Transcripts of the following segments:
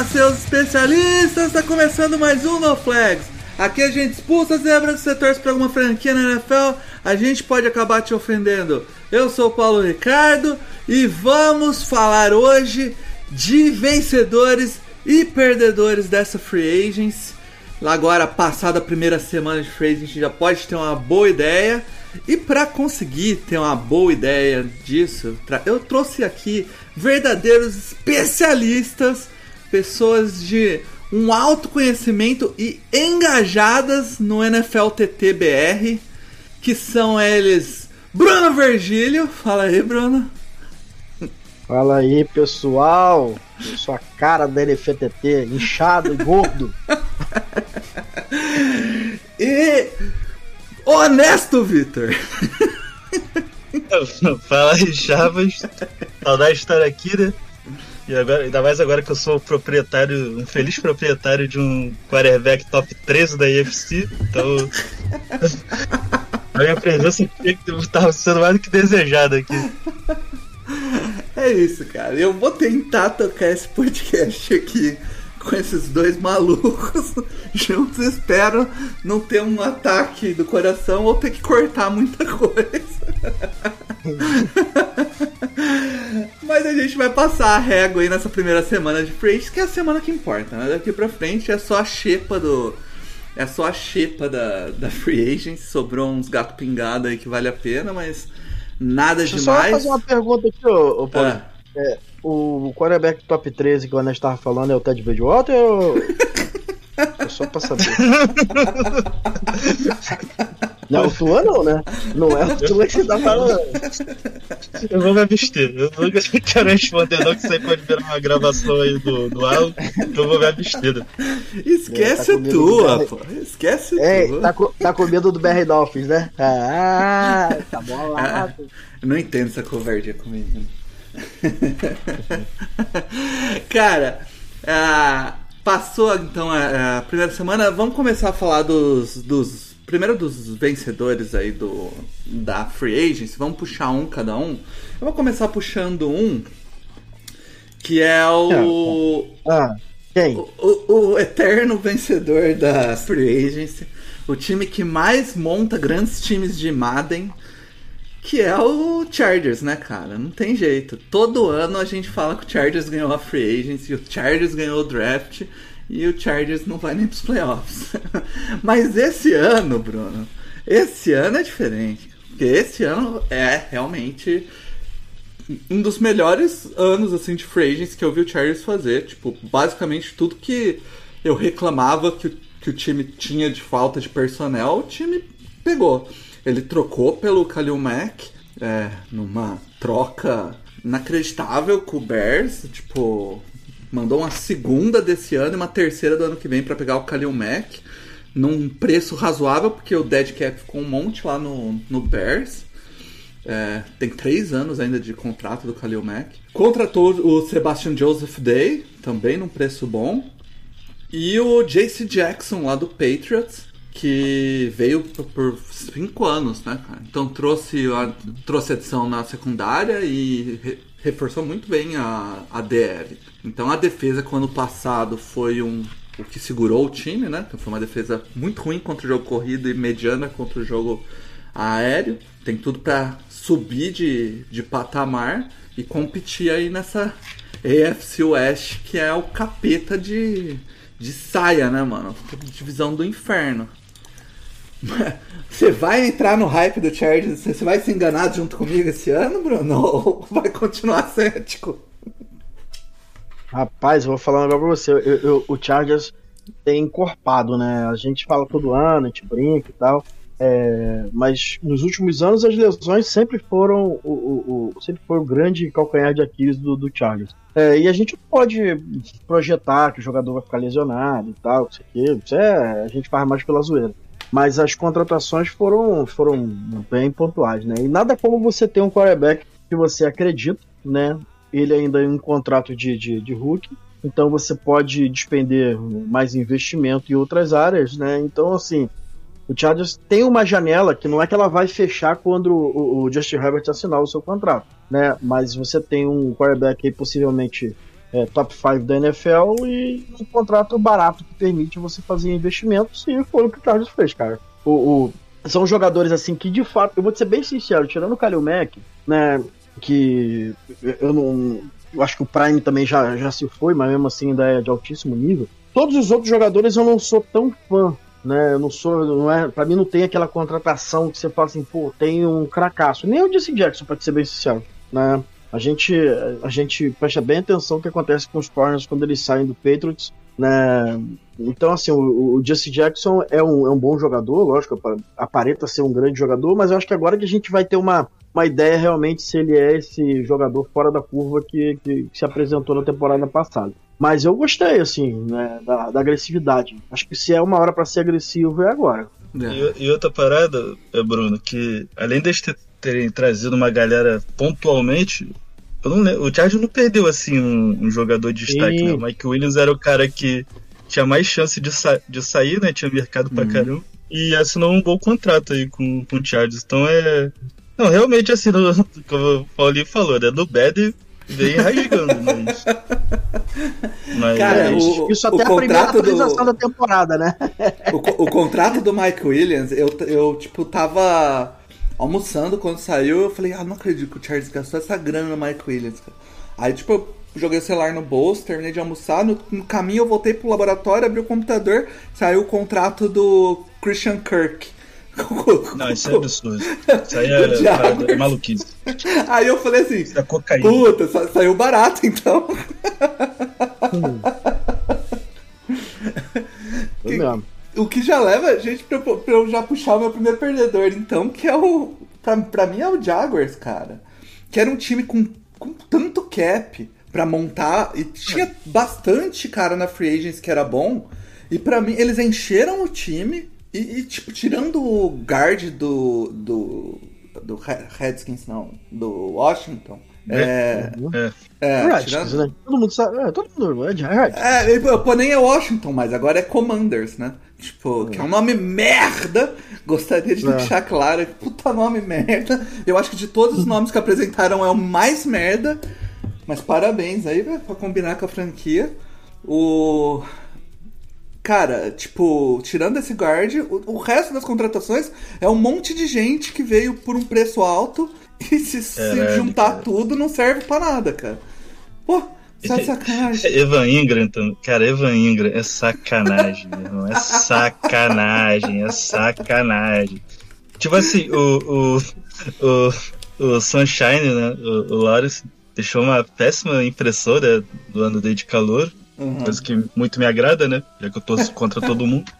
Fala, seus especialistas! Está começando mais um No Flags. Aqui a gente expulsa zebra se você torce para alguma franquia na NFL, a gente pode acabar te ofendendo. Eu sou o Paulo Ricardo e vamos falar hoje de vencedores e perdedores dessa free agency. Lá agora, passada a primeira semana de free agency, já pode ter uma boa ideia. E para conseguir ter uma boa ideia disso, eu trouxe aqui verdadeiros especialistas, pessoas de um alto conhecimento e engajadas no NFL TTBR, que são eles Bruno Virgílio. Fala aí, Bruno. Fala aí, pessoal. Eu sou a cara da LFTT, inchado e gordo. E Honesto Vitor. Fala aí, Chavas. Saudade de estar aqui, né? E agora, ainda mais agora que eu sou proprietário, um feliz proprietário de um quarterback top 13 da IFC. Então. a minha presença estava sendo mais do que desejada aqui. É isso, cara. Eu vou tentar tocar esse podcast aqui com esses dois malucos juntos. Espero não ter um ataque do coração ou ter que cortar muita coisa. Mas a gente vai passar a régua aí nessa primeira semana de free agency, que é a semana que importa, né? Daqui pra frente é só a xepa do. É só a xepa da, da free agency. Sobrou uns gato pingado aí que vale a pena, mas nada Deixa eu demais. só fazer uma pergunta aqui, ô, ô Paulo. Ah. É, o quarterback top 13 que o Ana estava falando é o Ted Bridgewater ou... É só pra saber. Não, o Tua não, né? Não é o Tua que você tá falando. Eu vou me abster. Eu não quero responder, não, que isso aí pode virar uma gravação aí do, do áudio. Eu vou me abster. Esquece É, tá tua, pô. Esquece É, tua. tá com, tá com medo do BR Dolphins, né? Ah, tá bolado. Eu não entendo essa covardia comigo. Cara, ah, passou então a, a primeira semana. Vamos começar a falar dos, dos. Primeiro dos vencedores aí do da Free Agency. Vamos puxar um cada um. Eu vou começar puxando um. Que é o. Ah, quem? O, o- o eterno vencedor da Free Agency, o time que mais monta grandes times de Madden, que é o Chargers, né, cara? Não tem jeito. Todo ano a gente fala que o Chargers ganhou a Free Agency, o Chargers ganhou o draft e o Chargers não vai nem pros playoffs. Mas esse ano, Bruno, esse ano é diferente. Porque esse ano é realmente um dos melhores anos assim de free agents que eu vi o Chargers fazer. Tipo, basicamente tudo que eu reclamava que, que o time tinha de falta de personnel, o time pegou. Ele trocou pelo Khalil Mack é, numa troca inacreditável com o Bears. Tipo, mandou uma segunda desse ano e uma terceira do ano que vem para pegar o Khalil Mack num preço razoável, porque o dead cap ficou um monte lá no, no Bears. É, tem três anos ainda de contrato do Khalil Mack. Contratou o Sebastian Joseph Day, também num preço bom. E o JC Jackson lá do Patriots, que veio por, cinco anos, né, cara? Então trouxe a, trouxe adição na secundária e re- reforçou muito bem a, a DL. Então a defesa que o ano passado foi um o que segurou o time, né? Então foi uma defesa muito ruim contra o jogo corrido e mediana contra o jogo aéreo. Tem tudo pra subir de, de patamar e competir aí nessa AFC West, que é o capeta de, de saia, né, mano? Divisão do inferno. Você vai entrar no hype do Chargers? Você vai se enganar junto comigo esse ano, Bruno? Ou vai continuar cético? Rapaz, eu vou falar um negócio pra você. Eu- eu- o Chargers tem encorpado, né? A gente fala todo ano, a gente brinca e tal. É, mas nos últimos anos as lesões sempre foram o, o, o sempre foi o grande calcanhar de Aquiles do, do Chargers. É, e a gente pode projetar que o jogador vai ficar lesionado e tal, isso isso é, a gente faz mais pela zoeira. Mas as contratações foram, foram bem pontuais, né? E nada como você ter um quarterback que você acredita, né? Ele ainda em um contrato de, de, de rookie, então você pode despender mais investimento em outras áreas, né? Então, assim, o Chargers tem uma janela que não é que ela vai fechar quando o, o Justin Herbert assinar o seu contrato, né? Mas você tem um quarterback aí possivelmente é, top 5 da NFL e um contrato barato que permite você fazer investimentos e foi o que o Chargers fez, cara. O, o, são jogadores assim que de fato, eu vou ser bem sincero, tirando o Kalil Mack, né, que eu não eu acho que o Prime também já, já se foi, mas mesmo assim ainda é de altíssimo nível. Todos os outros jogadores eu não sou tão fã, né? Eu não sou, não é, para mim não tem aquela contratação que você fala assim, pô, tem um cracaço. Nem o Jesse Jackson, para ser bem sincero, né? A gente, a gente presta bem atenção no que acontece com os corners quando eles saem do Patriots, né? Então, assim, o, o Jesse Jackson é um, é um bom jogador, lógico, aparenta ser um grande jogador, mas eu acho que agora que a gente vai ter uma, uma ideia realmente se ele é esse jogador fora da curva que, que, que se apresentou na temporada passada. Mas eu gostei, assim, né, da, da agressividade. Acho que se é uma hora para ser agressivo, é agora. É. E, e, outra parada, é, Bruno, que além de terem trazido uma galera pontualmente, eu não lembro, o Chargers não perdeu assim um, um jogador de destaque, né? O Mike Williams era o cara que tinha mais chance de, sa de sair, né? Tinha mercado pra uhum. caramba. E assinou um bom contrato aí com, com o Chargers. Então é. Não, realmente assim, no, como o Paulinho falou, né? No bad vem rasgando, mas. mas Cara, o, isso até o a primeira atualização do... da temporada, né? o, o contrato do Mike Williams, eu, eu tipo, tava almoçando quando saiu, eu falei, ah, não acredito que o Charles gastou essa grana no Mike Williams, cara. Aí, tipo, eu joguei o celular no bolso, terminei de almoçar, no, no caminho eu voltei pro laboratório, abri o computador, saiu o contrato do Christian Kirk. Não, isso é absurdo. Isso aí é, é, maluquice. Aí eu falei assim: é cocaína. puta, sa saiu barato então. Hum. que, o que já leva a gente pra, pra, eu já puxar o meu primeiro perdedor, então, que é o. Pra, pra mim é o Jaguars, cara. Que era um time com, com tanto cap pra montar. E tinha bastante cara na Free Agents que era bom. E para mim, eles encheram o time. E, e, tipo, tirando o guard do. do. do Redskins, não, do Washington. É. É. é Redskins, tirando... né? Todo mundo sabe. É, todo mundo é de Redskins. É, pô, nem é Washington, mas agora é Commanders, né? Tipo, que é um nome merda. Gostaria de é. deixar claro. Puta nome merda. Eu acho que de todos os nomes que apresentaram é o mais merda. Mas parabéns aí pra combinar com a franquia. O. Cara, tipo, tirando esse guard, o, o, resto das contratações é um monte de gente que veio por um preço alto e se, se juntar cara. tudo não serve para nada, cara. Pô, Tá sacanagem. Evan Ingram, então, cara, Evan Ingram é sacanagem, meu irmão. É sacanagem, é sacanagem. Tipo assim, o, o, o, o Sunshine, né? O, o Lawrence deixou uma péssima impressora do ano dele de calor. Uhum. Coisa que muito me agrada, né? Já que eu tô contra todo mundo.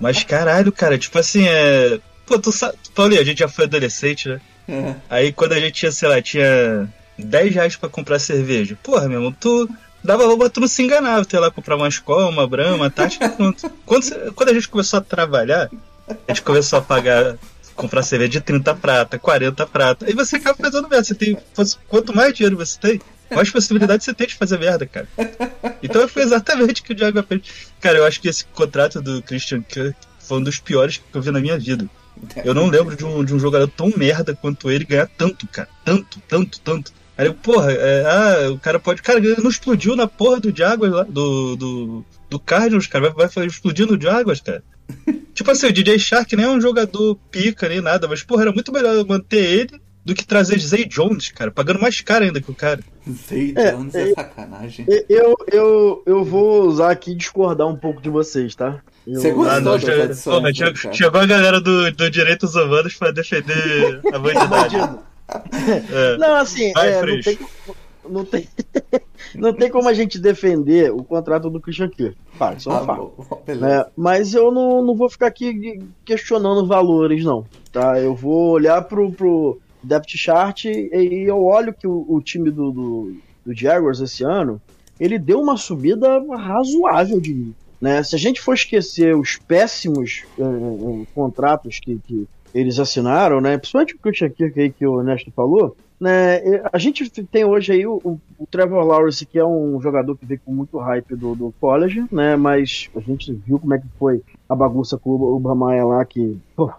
Mas caralho, cara, tipo assim, é. Pô, tu sabe. Paulinho, a gente já foi adolescente, né? Uhum. Aí quando a gente tinha, sei lá, tinha 10 reais pra comprar cerveja. Porra, meu irmão, tu dava roupa, tu não se enganava. Tu ia lá comprar uma escola, uma brama, uma tática. quando, quando, a gente começou a trabalhar, a gente começou a pagar, comprar cerveja de 30 prata, 40 prata. E você acaba fazendo merda. Você tem, quanto mais dinheiro você tem, mais possibilidade você tem de fazer merda, cara. Então foi exatamente o que o Diago fez. Cara, eu acho que esse contrato do Christian Kirk foi um dos piores que eu vi na minha vida. Eu não lembro de um, de um jogador tão merda quanto ele ganhar tanto, cara. Tanto, tanto, tanto. Aí eu, porra, é, ah, o cara pode. Cara, ele não explodiu na porra do Jaguars lá, do, do, do Cardinals, cara. Vai, vai explodir no Jaguars, cara. tipo assim, o DJ Shark nem é um jogador pica nem nada, mas, porra, era muito melhor manter ele do que trazer Zay Jones, cara, pagando mais caro ainda que o cara. Zay é, Jones é, é sacanagem. Eu, eu, eu vou usar aqui e discordar um pouco de vocês, tá? Você gostou ah, não, chegou, chegou a galera do, do Direitos Humanos pra defender a bandidagem. É. Não, assim, Vai, é, não, tem, não, tem, não tem como a gente defender o contrato do Christian Kirk. Claro, isso é Ah, fato. né? Mas eu não, não vou ficar aqui questionando valores, não. Tá? Eu vou olhar pro, pro depth chart e, e eu olho que o, o time do, do, do Jaguars esse ano, ele deu uma subida razoável de nível. Né? Se a gente for esquecer os péssimos eh, eh, contratos que, que eles assinaram, né? principalmente o Christian Kirk aí que o Ernesto falou, né? a gente tem hoje aí o, o- o Trevor Lawrence, que é um jogador que veio com muito hype do, do college, né? mas a gente viu como é que foi a bagunça com o Obamaia lá, que pô,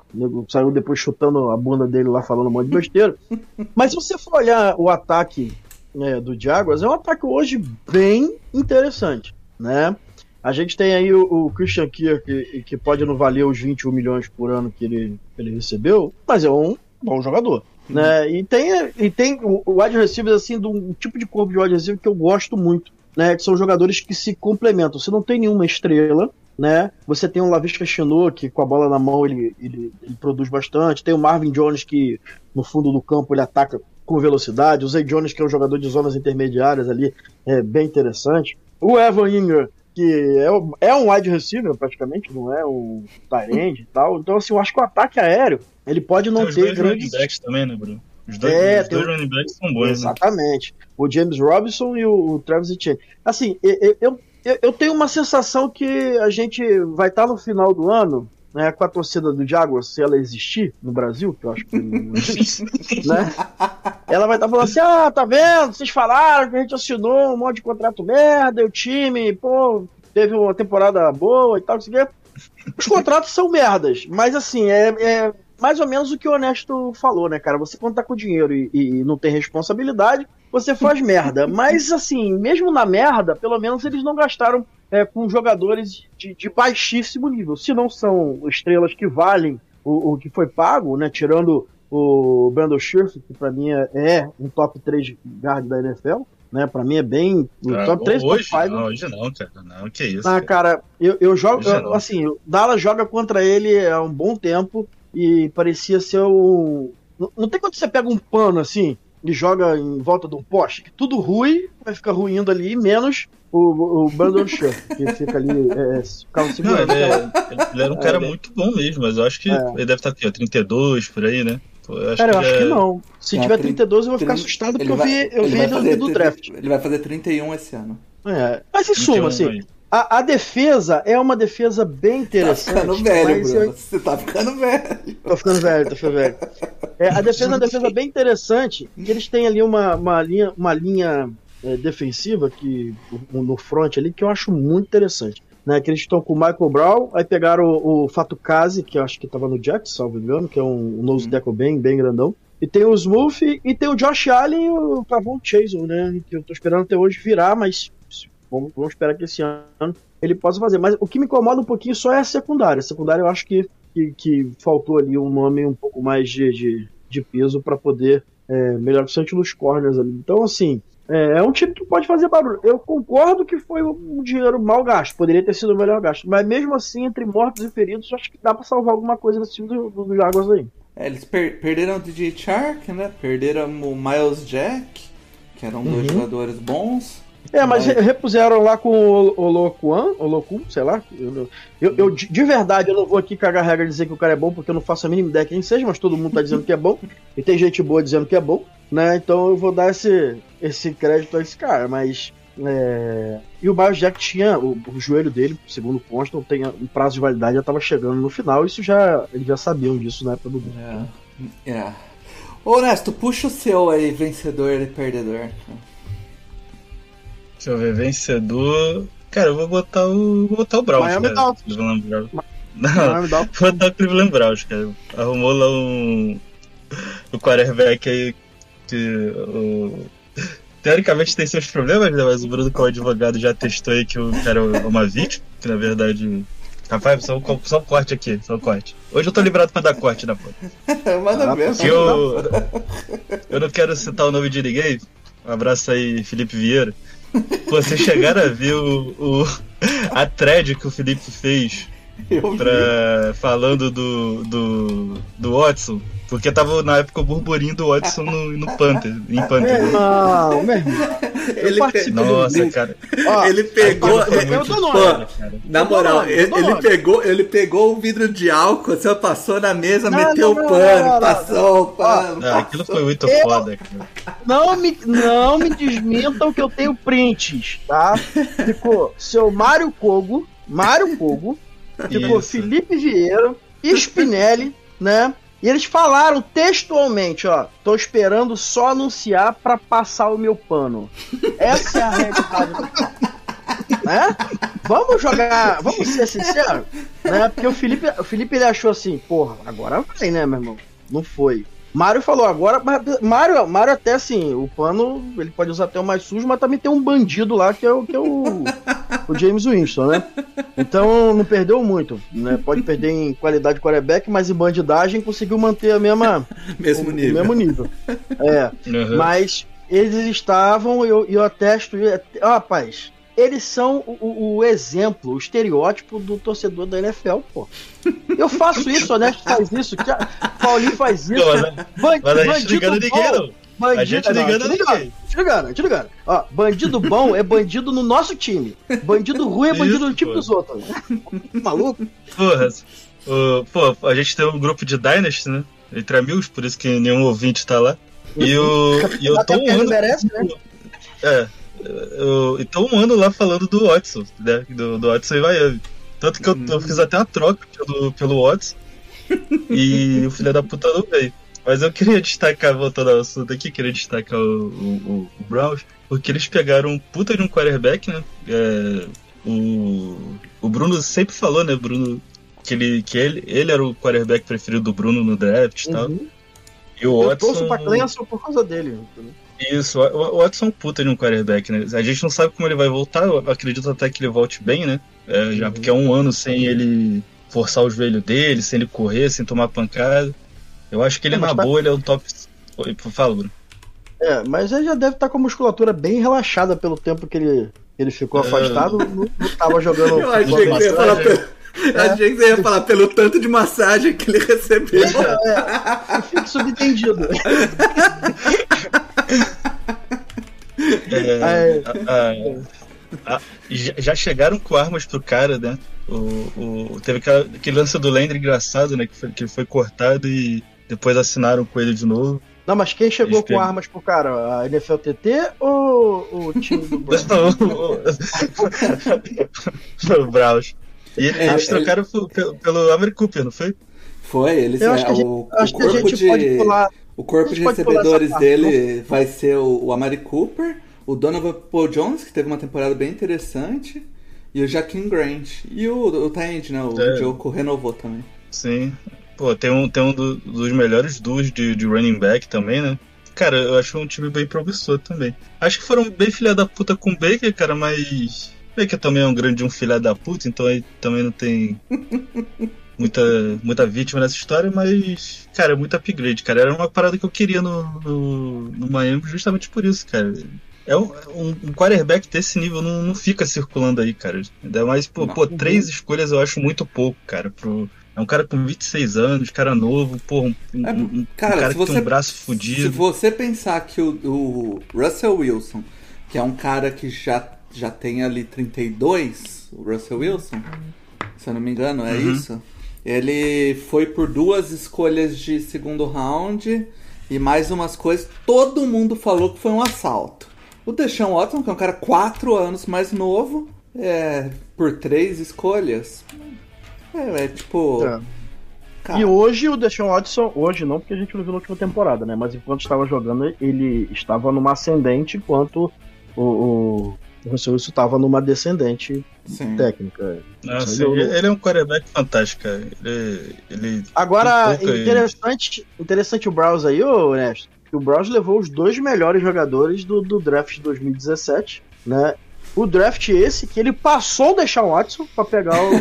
saiu depois chutando a bunda dele lá, falando um monte de besteira. mas se você for olhar o ataque né, do Jaguars, é um ataque hoje bem interessante, né? A gente tem aí o, o Christian Kirk, que, que pode não valer os 21 milhões por ano que ele, ele recebeu, mas é um bom jogador. Né? E tem, e tem o, wide receivers assim, de um tipo de corpo de wide receiver que eu gosto muito, né? Que são jogadores que se complementam. Você não tem nenhuma estrela, né? Você tem o Lavisca Chinot, que com a bola na mão ele, ele, ele produz bastante. Tem o Marvin Jones, que no fundo do campo ele ataca com velocidade. O Zay Jones, que é um jogador de zonas intermediárias ali, é bem interessante. O Evan Ingram, que é, o- é um wide receiver praticamente, não é um tight e tal. Então, assim, eu acho que o ataque aéreo, ele pode não tem os ter dois running grandes... backs também, né, Bruno? Os dois, É, os tem dois o- running backs são bons, né? Exatamente. O James Robinson e o, Travis Etienne. Assim, eu, eu, eu, eu tenho uma sensação que a gente vai estar no final do ano, né, com a torcida do Jaguars, se ela existir no Brasil, que eu acho que não existe, né? Ela vai estar falando assim: ah, tá vendo? Vocês falaram que a gente assinou um monte de contrato merda, e o time, pô, teve uma temporada boa e tal, não sei o quê. Os contratos são merdas, mas assim, é, é mais ou menos o que o Honesto falou, né, cara? Você quando tá com dinheiro e, e não tem responsabilidade, você faz merda. Mas assim, mesmo na merda, pelo menos eles não gastaram é, com jogadores de, de baixíssimo nível. Se não são estrelas que valem o, o que foi pago, né? Tirando o Brandon Scherf, que pra mim é, é um top 3 guard da NFL, né? Pra mim é bem. top 3 top hoje, 5. não, hoje não, cara. Não, que isso. Ah, cara. cara, eu, eu jogo. Eu- assim, o Dallas joga contra ele há um bom tempo e parecia ser o. Não, não tem quando você pega um pano assim e joga em volta de um poste, que tudo ruim vai ficar ruindo ali, menos o, o Brandon Shaw, que fica ali, é, ficava Não, segurando. ele, aquela- é- ele era um cara É, ele- muito bom mesmo, mas eu acho que É. ele deve estar aqui, ó, 32 por aí, né? Pô, eu acho Cara, eu que acho já que é- não. Se É, tiver trin- 32, eu vou ficar trin- assustado porque ele eu vai- vi, eu vi vai ele no fazer do draft. Ele vai fazer 31 esse ano. É. Mas em 21 suma, assim. A, a defesa é uma defesa bem Tá interessante. ficando velho, Bruno. eu- Você tá ficando velho. Tô ficando velho, tô ficando velho. É, a defesa é uma defesa bem interessante. E eles têm ali uma, uma linha, uma linha é, defensiva que, no front ali que eu acho muito interessante. Né, que eles estão com o Michael Brown, aí pegaram o, o Fatukazi, que eu acho que tava no Jets, salvo engano, que é um, um nose tackle bem, bem grandão. E tem o Smooth e tem o Josh Allen e o Cavon Chase, né? Que eu tô esperando até hoje virar, mas vamos, vamos esperar que esse ano ele possa fazer. Mas o que me incomoda um pouquinho só é a secundária. A secundária eu acho que que, que faltou ali um nome um pouco mais de, de, de peso para poder é, melhorar bastante nos corners ali. Então, assim, é, é um time que pode fazer barulho. Eu concordo que foi um dinheiro mal gasto, poderia ter sido o melhor gasto, mas mesmo assim, entre mortos e feridos, eu acho que dá para salvar alguma coisa nesse time do, do, do Jaguars aí. É, eles per- perderam o DJ Chark, né? Perderam o Miles Jack, que eram dois Uhum. jogadores bons. É, mas re- repuseram lá com o Olokuan, Olokun, sei lá. Eu, eu, eu- de de verdade, eu não vou aqui cagar regra e dizer que o cara é bom, porque eu não faço a mínima ideia quem seja, mas todo mundo tá dizendo que é bom. E tem gente boa dizendo que é bom, né? Então eu vou dar esse, esse crédito a esse cara, mas. é, E o Miles Jack tinha o, o joelho dele, segundo consta, tem um prazo de validade já tava chegando no final, isso já. Eles já sabiam disso na época do. É. é. Ô, Nesto, puxa o seu aí, vencedor e perdedor. Deixa eu ver, vencedor. Cara, eu vou botar o. Vou botar o Browns, Miami cara. Dolphins. Cleveland Browns. Não, Miami Dolphins. vou botar o Cleveland Browns, cara. Arrumou lá um. O quarterback aí que. O... Teoricamente tem seus problemas, né? Mas o Bruno, como advogado, já testou aí que o cara é uma vítima, que na verdade. Rapaz, só um, só um corte aqui, só um corte. Hoje eu tô liberado pra dar corte na foto. Manda Ah, mesmo. Eu. Eu não quero citar o nome de ninguém. Um abraço aí, Felipe Vieira. Vocês chegaram a ver o, o- a thread que o Felipe fez Eu vi. pra, falando do, do, do Watson. Porque tava na época o burburinho do Watson no, no Panther, em Panther. Não, meu irmão. Ele, pe- Nossa, do- cara. Ó, ele pegou. eu- pô, cara. na moral, nome, ele, ele pegou, ele pegou o vidro de álcool, você passou na mesa, Não, meteu não, o pano, não, passou o pano. Ah, aquilo foi muito Eu- foda, cara. Não me, não me desmintam que eu tenho prints, tá? Ficou seu Mário Kogo, Mário Kogo, ficou Isso. Felipe Vieira, Spinelli, né? E eles falaram textualmente, ó, tô esperando só anunciar pra passar o meu pano. Essa é a realidade né? Vamos jogar, vamos ser sinceros, né? Porque o Felipe, o Felipe ele achou assim, porra, agora vai, né, meu irmão? Não foi. Mário falou agora, mas Mário, Mário até assim, o pano ele pode usar até o mais sujo, mas também tem um bandido lá que é o que é o, o James Winston, né? Então não perdeu muito, né? Pode perder em qualidade de quarterback, mas em bandidagem conseguiu manter a mesma Mesmo o- nível. O mesmo nível. É, Uhum. mas eles estavam, eu, eu atesto, eu- ó, rapaz, eles são o, o- exemplo, o estereótipo do torcedor da NFL, pô. Eu faço isso, o Honesto faz isso, a- Paulinho faz isso. Não, mas, Ban- mas a gente não engana ninguém, não. Bandido, A gente não te ligando, ninguém. Te ligando, te ligando. Ó, bandido bom é bandido no nosso time. Bandido ruim é bandido Isso, no time pô. dos outros. Maluco? Porra, o- pô, a gente tem um grupo de Dynasty, né? Entre amigos, por isso que nenhum ouvinte tá lá. E, o, e eu tô ano. merece, né? É. Eu, e tô um ano lá falando do Watson, né? Do, do Watson em Miami. Tanto que eu, eu fiz até uma troca pelo, pelo Watson. E o filho da puta não veio. Mas eu queria destacar, voltando ao assunto aqui, queria destacar o, o, o Browns, porque eles pegaram um puta de um quarterback, né? É, o, o Bruno sempre falou, né, Bruno, que, ele, que ele, ele era o quarterback preferido do Bruno no draft e tal. Uhum. E o Eu torço Watson. pra Clemson por causa dele. entendeu? Isso, o o Watson é um puta de um quarterback, né? A gente não sabe como ele vai voltar, eu acredito até que ele volte bem, né? É, já porque é um ano sem ele forçar o joelho dele, sem ele correr, sem tomar pancada. Eu acho que ele, É, na tá- boa, ele é um top. Oi, Fala, Bruno. É, mas ele já deve estar com a musculatura bem relaxada pelo tempo que ele, ele ficou É. afastado. Não, não tava jogando. Eu achei que você ia falar pelo... Achei que você ia falar pelo tanto de massagem que ele recebeu. É, fica subentendido. É, a- a- a- já já chegaram com armas pro cara, né? O, o- teve aquela- aquele lance do Landry engraçado, né? Que foi, que foi cortado e depois assinaram com ele de novo. Não, mas quem chegou Eles com pegam. armas pro cara? A NFLTT ou o time do Browns? o Browns. E É, eles ele- trocaram pelo, pelo, pelo Amari Cooper, não foi? Foi, eles Eu acho é, que a gente, o, acho o que a corpo gente de pode pular. o corpo de recebedores dele vai ser o, o Amari Cooper, o Donovan Paul Jones, que teve uma temporada bem interessante, e o Jaquim Grant. E o, o né? O É. Joko renovou também. Sim. Pô, tem um, tem um do- dos melhores duos de, de running back também, né? Cara, eu acho um time bem promissor também. Acho que foram bem filha da puta com o Baker, cara, mas. Baker também é um grande um filha da puta, então aí também não tem muita, muita vítima nessa história, mas, cara, é muito upgrade, cara. Era uma parada que eu queria no, no, no Miami justamente por isso, cara. É um, um, quarterback desse nível não, não fica circulando aí, cara. Ainda mais, pô, Não. pô, três escolhas eu acho muito pouco, cara. Pro, é um cara com 26 anos, cara novo, pô, um, É, um- um cara, cara se que tem você- um braço Se fudido. você pensar que o, o Russell Wilson, que é um cara que já, já tem ali 32, o Russell Wilson, se eu não me engano, é Uhum. isso? Ele foi por duas escolhas de segundo round e mais umas coisas. Todo mundo falou que foi um assalto. O Deshaun Watson, que é um cara quatro anos mais novo, é, por três escolhas. É, é tipo. É. cara, E hoje o Deshaun Watson, hoje não, porque a gente não viu na última temporada, né? Mas enquanto estava jogando, ele estava numa ascendente, enquanto o, o, o Russell Wilson estava numa descendente sim. técnica. Nossa, ele, ele é um quarterback fantástico, cara. Ele, ele Agora, interessante, interessante o Browns aí, ô Ernesto, o Browns levou os dois melhores jogadores do, do draft de 2017, né? O draft esse que ele passou o Deshaun Watson pra pegar o,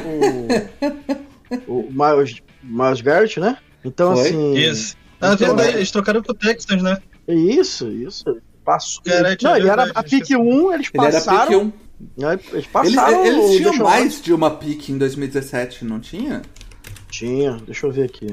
o, o Miles, Miles Garrett, né? Então, Foi? assim... Isso. Ah, Então, verdade, é. eles trocaram pro Texans, né? Isso, isso. Passou. Garrett, não, ele era a pick esqueci. 1, eles Ele era passaram. pick 1. Né? Eles Eles, passaram. eles o tinham mais de uma pick em 2017, não tinha? Tinha, deixa eu ver aqui.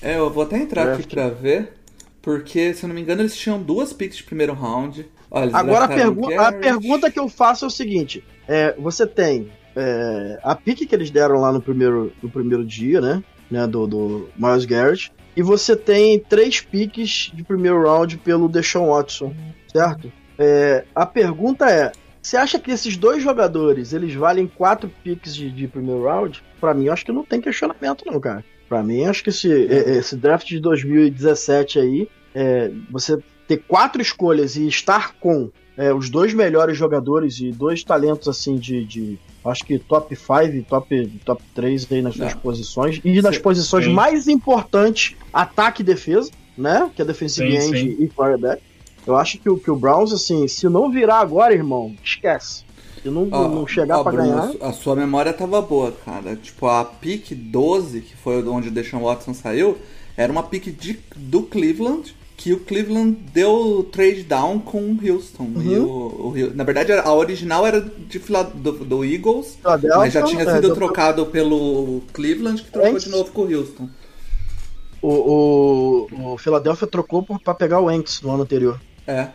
É, eu vou até entrar Draft. aqui pra ver. Porque, se eu não me engano, eles tinham duas picks de primeiro round. Olha, Agora a, pergu a pergunta que eu faço é o seguinte: é, você tem é, a pique que eles deram lá no primeiro, no primeiro dia, né? né do, do Miles Garrett. E você tem três piques de primeiro round pelo Deshaun Watson, certo? É, a pergunta é: você acha que esses dois jogadores eles valem quatro piques de, de primeiro round? Pra mim, eu acho que não tem questionamento, não, cara. Pra mim, acho que esse, é, esse draft de 2017 aí, é, você ter quatro escolhas e estar com é, os dois melhores jogadores e dois talentos assim de, de acho que top 5, top top 3 aí nas suas posições e nas Sim. posições Sim. mais importantes, ataque e defesa, né? Que é defensive Sim, end sim. e quarterback. Eu acho que o que o Browns assim, se não virar agora, irmão, esquece. Se não, Ó, não chegar ó, pra Bruno, ganhar, A sua memória tava boa, cara. Tipo, a pick 12, que foi onde o Deshaun Watson saiu, era uma pick de, do Cleveland, que o Cleveland deu trade down com o Houston. E Uhum. o, o Hu- na verdade, a original era de, do, do Eagles, Philadelphia, mas já tinha é, sido do- trocado pelo Cleveland, que trocou Antes- de novo com o Houston. o, o, o Philadelphia trocou pra pegar o Ents no ano anterior. É.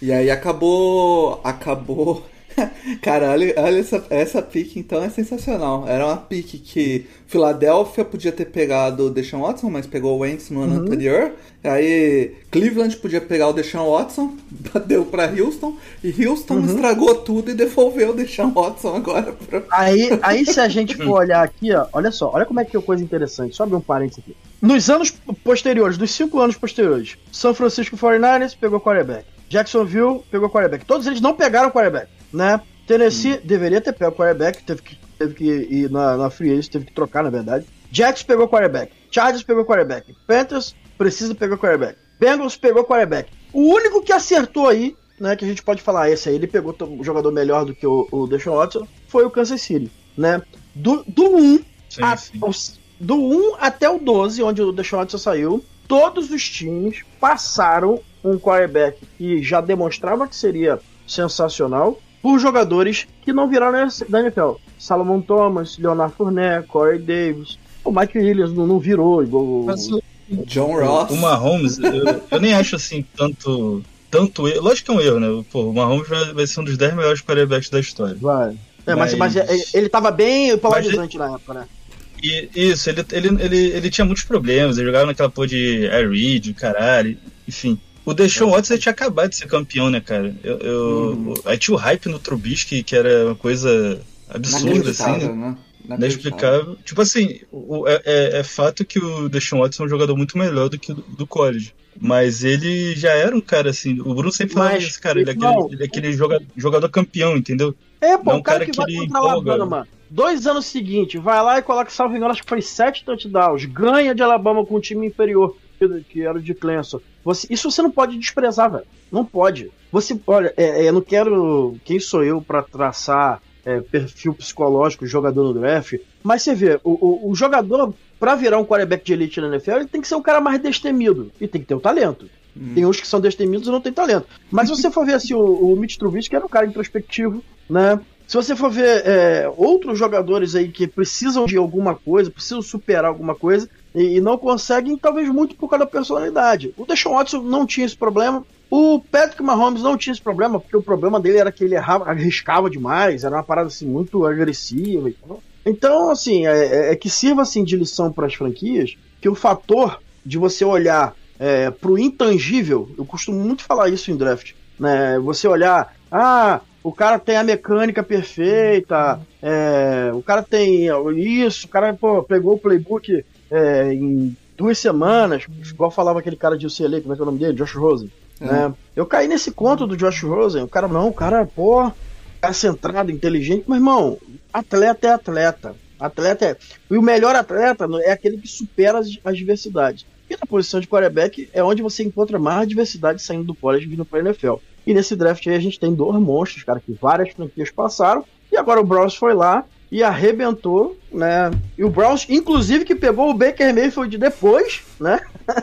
E aí acabou. Acabou. Cara, olha, olha essa, essa pique então é sensacional. Era uma pique que Filadélfia podia ter pegado o Deshaun Watson, mas pegou o Wentz no ano anterior. Aí Cleveland podia pegar o Deshaun Watson, deu pra Houston, e Houston estragou tudo e devolveu o Deshaun Watson agora pra. Aí, aí se a gente for olhar aqui, ó, olha só, olha como é que é coisa interessante. Só abrir um parênteses aqui. Nos anos posteriores, dos cinco anos posteriores, São Francisco 49ers pegou quarterback. Jacksonville pegou quarterback. Todos eles não pegaram quarterback, né? Tennessee deveria ter pego quarterback, teve que, teve que ir na, na free agency, teve que trocar, na verdade. Jets pegou quarterback. Chargers pegou quarterback. Panthers precisa pegar quarterback. Bengals pegou quarterback. O único que acertou aí, né, que a gente pode falar, esse aí ele pegou um jogador melhor do que o, o Deshaun Watson, foi o Kansas City, né? Do, do 1 Sim, a- sim. os- do 1 até o 12, onde o Deshaun Watson saiu, todos os times passaram um quarterback que já demonstrava que seria sensacional por jogadores que não viraram da NFL. Salomon Thomas, Leonard Fournette, Corey Davis. O Mike Williams não, não virou igual o- Mas o, John Ross. o Mahomes, eu, eu nem acho assim tanto. Tanto erro. Lógico que é um erro, né? Pô, o Mahomes vai, vai ser um dos 10 melhores quarterbacks da história. Vai. É, mas, Mas- mas ele, ele tava bem polarizante na época, né? E isso, ele, ele, ele, ele tinha muitos problemas, ele jogava naquela porra de Air Reid, caralho, enfim. O Deshaun Watson ele tinha acabado de ser campeão, né, cara? Eu, eu, Aí tinha o hype no Trubisky, que era uma coisa absurda, assim, né? né? Inexplicável. Tipo assim, o- é, é- é fato que o Deshaun Watson é um jogador muito melhor do que o do, do college. Mas ele já era um cara assim. O Bruno sempre falava isso, cara. Ele é aquele, ele é aquele joga- jogador campeão, entendeu? É, pô, Não, o cara, cara que, que vai contra a. Alabama, dois anos seguintes, vai lá e coloca, salvo engano, acho que foi sete touchdowns, ganha de Alabama com um time inferior, que, era o de Clemson. Você, isso você não pode desprezar, velho. Não pode. Você, olha, é, é, eu não quero. Quem sou eu pra traçar é, perfil psicológico do jogador no draft? Mas você vê, o, o, o jogador, pra virar um quarterback de elite na NFL, ele tem que ser um cara mais destemido e tem que ter o talento. Tem uns que são destemidos e não tem talento. Mas se você for ver assim, o, o Mitch Trubisky era um cara introspectivo, né? Se você for ver é, outros jogadores aí que precisam de alguma coisa, precisam superar alguma coisa e, e não conseguem, talvez muito por causa da personalidade. O Deshaun Watson não tinha esse problema. O Patrick Mahomes não tinha esse problema, porque o problema dele era que ele errava, arriscava demais, era uma parada assim muito agressiva e tal. Então, assim, é, é- é que sirva assim de lição para as franquias que o fator de você olhar é, pro intangível, eu costumo muito falar isso em draft, né? Você olhar, ah, o cara tem a mecânica perfeita, é, o cara tem isso, o cara pô, pegou o playbook é, em duas semanas, igual falava aquele cara de UCLA, como é que é o nome dele? Josh Rosen. Né? Eu caí nesse conto do Josh Rosen, o cara, não, o cara, pô, cara centrado, inteligente, mas irmão, atleta é atleta. Atleta é. E o melhor atleta é aquele que supera as, as diversidades. E na posição de quarterback é onde você encontra mais diversidade saindo do college e vindo para a NFL. E nesse draft aí a gente tem dois monstros, cara, que várias franquias passaram. E agora o Browns foi lá e arrebentou, né? E o Browns, inclusive, que pegou o Baker Mayfield depois, né?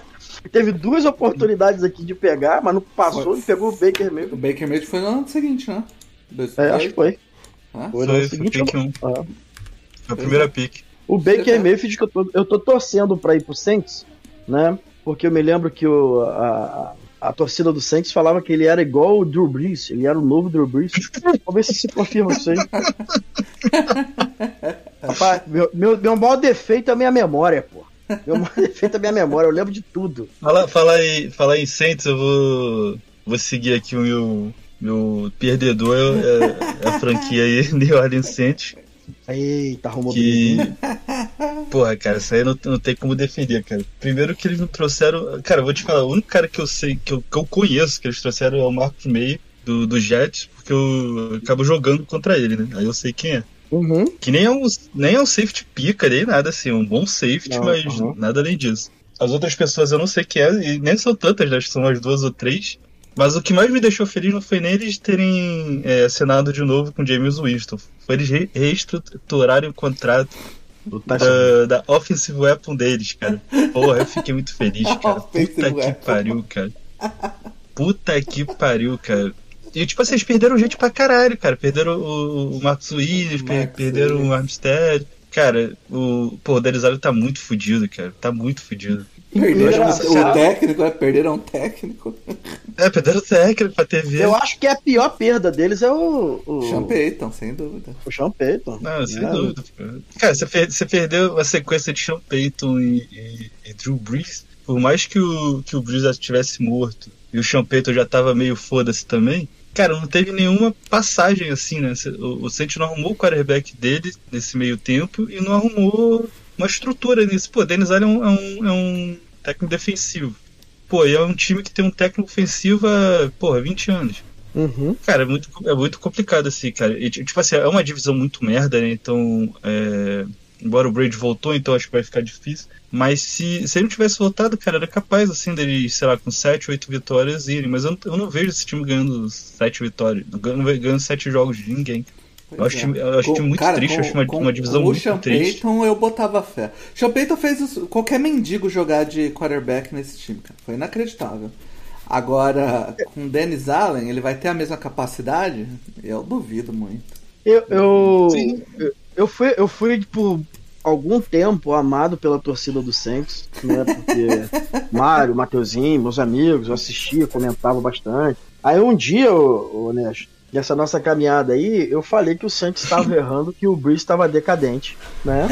Teve duas oportunidades aqui de pegar, mas não passou Foi. e pegou o Baker O Mayfield. Baker Mayfield foi no ano seguinte, né? Dois- É, acho que foi. Hã? Foi, Foi, no foi seguinte pick 1. ah. Foi a primeira pick. O Baker Mayfield que eu tô, eu tô torcendo pra ir pro Saints, né? Porque eu me lembro que o, a, a torcida do Saints falava que ele era igual o Drew Brees, ele era o novo Drew Brees. Vamos ver se se confirma isso aí. Rapaz, meu, meu, meu maior defeito é a minha memória, pô. Meu maior defeito é a minha memória, eu lembro de tudo. Fala, fala, em, fala em Saints, eu vou, vou seguir aqui o meu, meu perdedor, é, é a franquia aí, New Orleans Saints. Eita, arrumou Que. bem. Porra, cara, isso aí não, não tem como defender, cara. Primeiro que eles não trouxeram. Cara, eu vou te falar, o único cara que eu sei, que eu, que eu conheço que eles trouxeram é o Marcos May do, do Jets, porque eu acabo jogando contra ele, né? Aí eu sei quem é. Uhum. Que nem é um, nem é um safety pica, nem nada assim, é um bom safety, Não, mas uhum. nada além disso. As outras pessoas eu não sei quem é, e nem são tantas, acho que são umas duas ou três. Mas o que mais me deixou feliz não foi nem eles terem é, assinado de novo com James Winston. Foi eles re- reestruturarem o contrato. Da, da offensive weapon deles, cara. Porra, eu fiquei muito feliz, cara. Puta que pariu, cara. Puta que pariu, cara. E tipo assim, eles perderam gente pra caralho, cara. Perderam o, o Marcos Williams, perderam Williams. o Armstead. Cara, o, pô, o Derizalho tá muito fudido, cara. Tá muito fudido. Perderam o técnico, é, perderam o técnico. É, perderam o técnico pra TV. Eu acho que a pior perda deles é o. O, Sean Payton, sem dúvida. o Sean Payton. Não, sem É. dúvida. cara. Você, per- você perdeu a sequência de Sean Payton e, e- e Drew Brees. Por mais que o, que o Brees já estivesse morto e o Sean Payton já tava meio foda-se também, cara, não teve nenhuma passagem assim, né? O, o Saints não arrumou o quarterback dele nesse meio tempo e não arrumou uma estrutura nisso. Pô, Dennis Allen é um, é um, é um técnico defensivo. Pô, e é um time que tem um técnico ofensivo há, porra, 20 anos. Uhum. Cara, é muito, é muito complicado assim, cara. E, tipo assim, é uma divisão muito merda, né? Então, é, embora o Brady voltou, então acho que vai ficar difícil. Mas se, se ele não tivesse voltado, cara, era capaz, assim, dele, sei lá, com 7, 8 vitórias irem. Mas eu não, eu não vejo esse time ganhando 7 vitórias, ganhando, ganhando 7 jogos de ninguém. Eu acho, time- eu acho Com- time muito cara, triste, eu com- acho uma, com- uma divisão muito o Sean triste. Payton eu botava fé. Sean Payton fez os- qualquer mendigo jogar de quarterback nesse time, cara. Foi inacreditável. Agora, com o Dennis Allen, ele vai ter a mesma capacidade? Eu duvido muito. Eu, eu, Sim. eu, eu fui, eu fui por algum tempo amado pela torcida do Saints, né? Porque Mário, Mateuzinho, meus amigos, eu assistia, comentava bastante. Aí um dia, ô, ô Nesto, nessa nossa caminhada aí, eu falei que o Saints estava errando, que o Breeze estava decadente, né?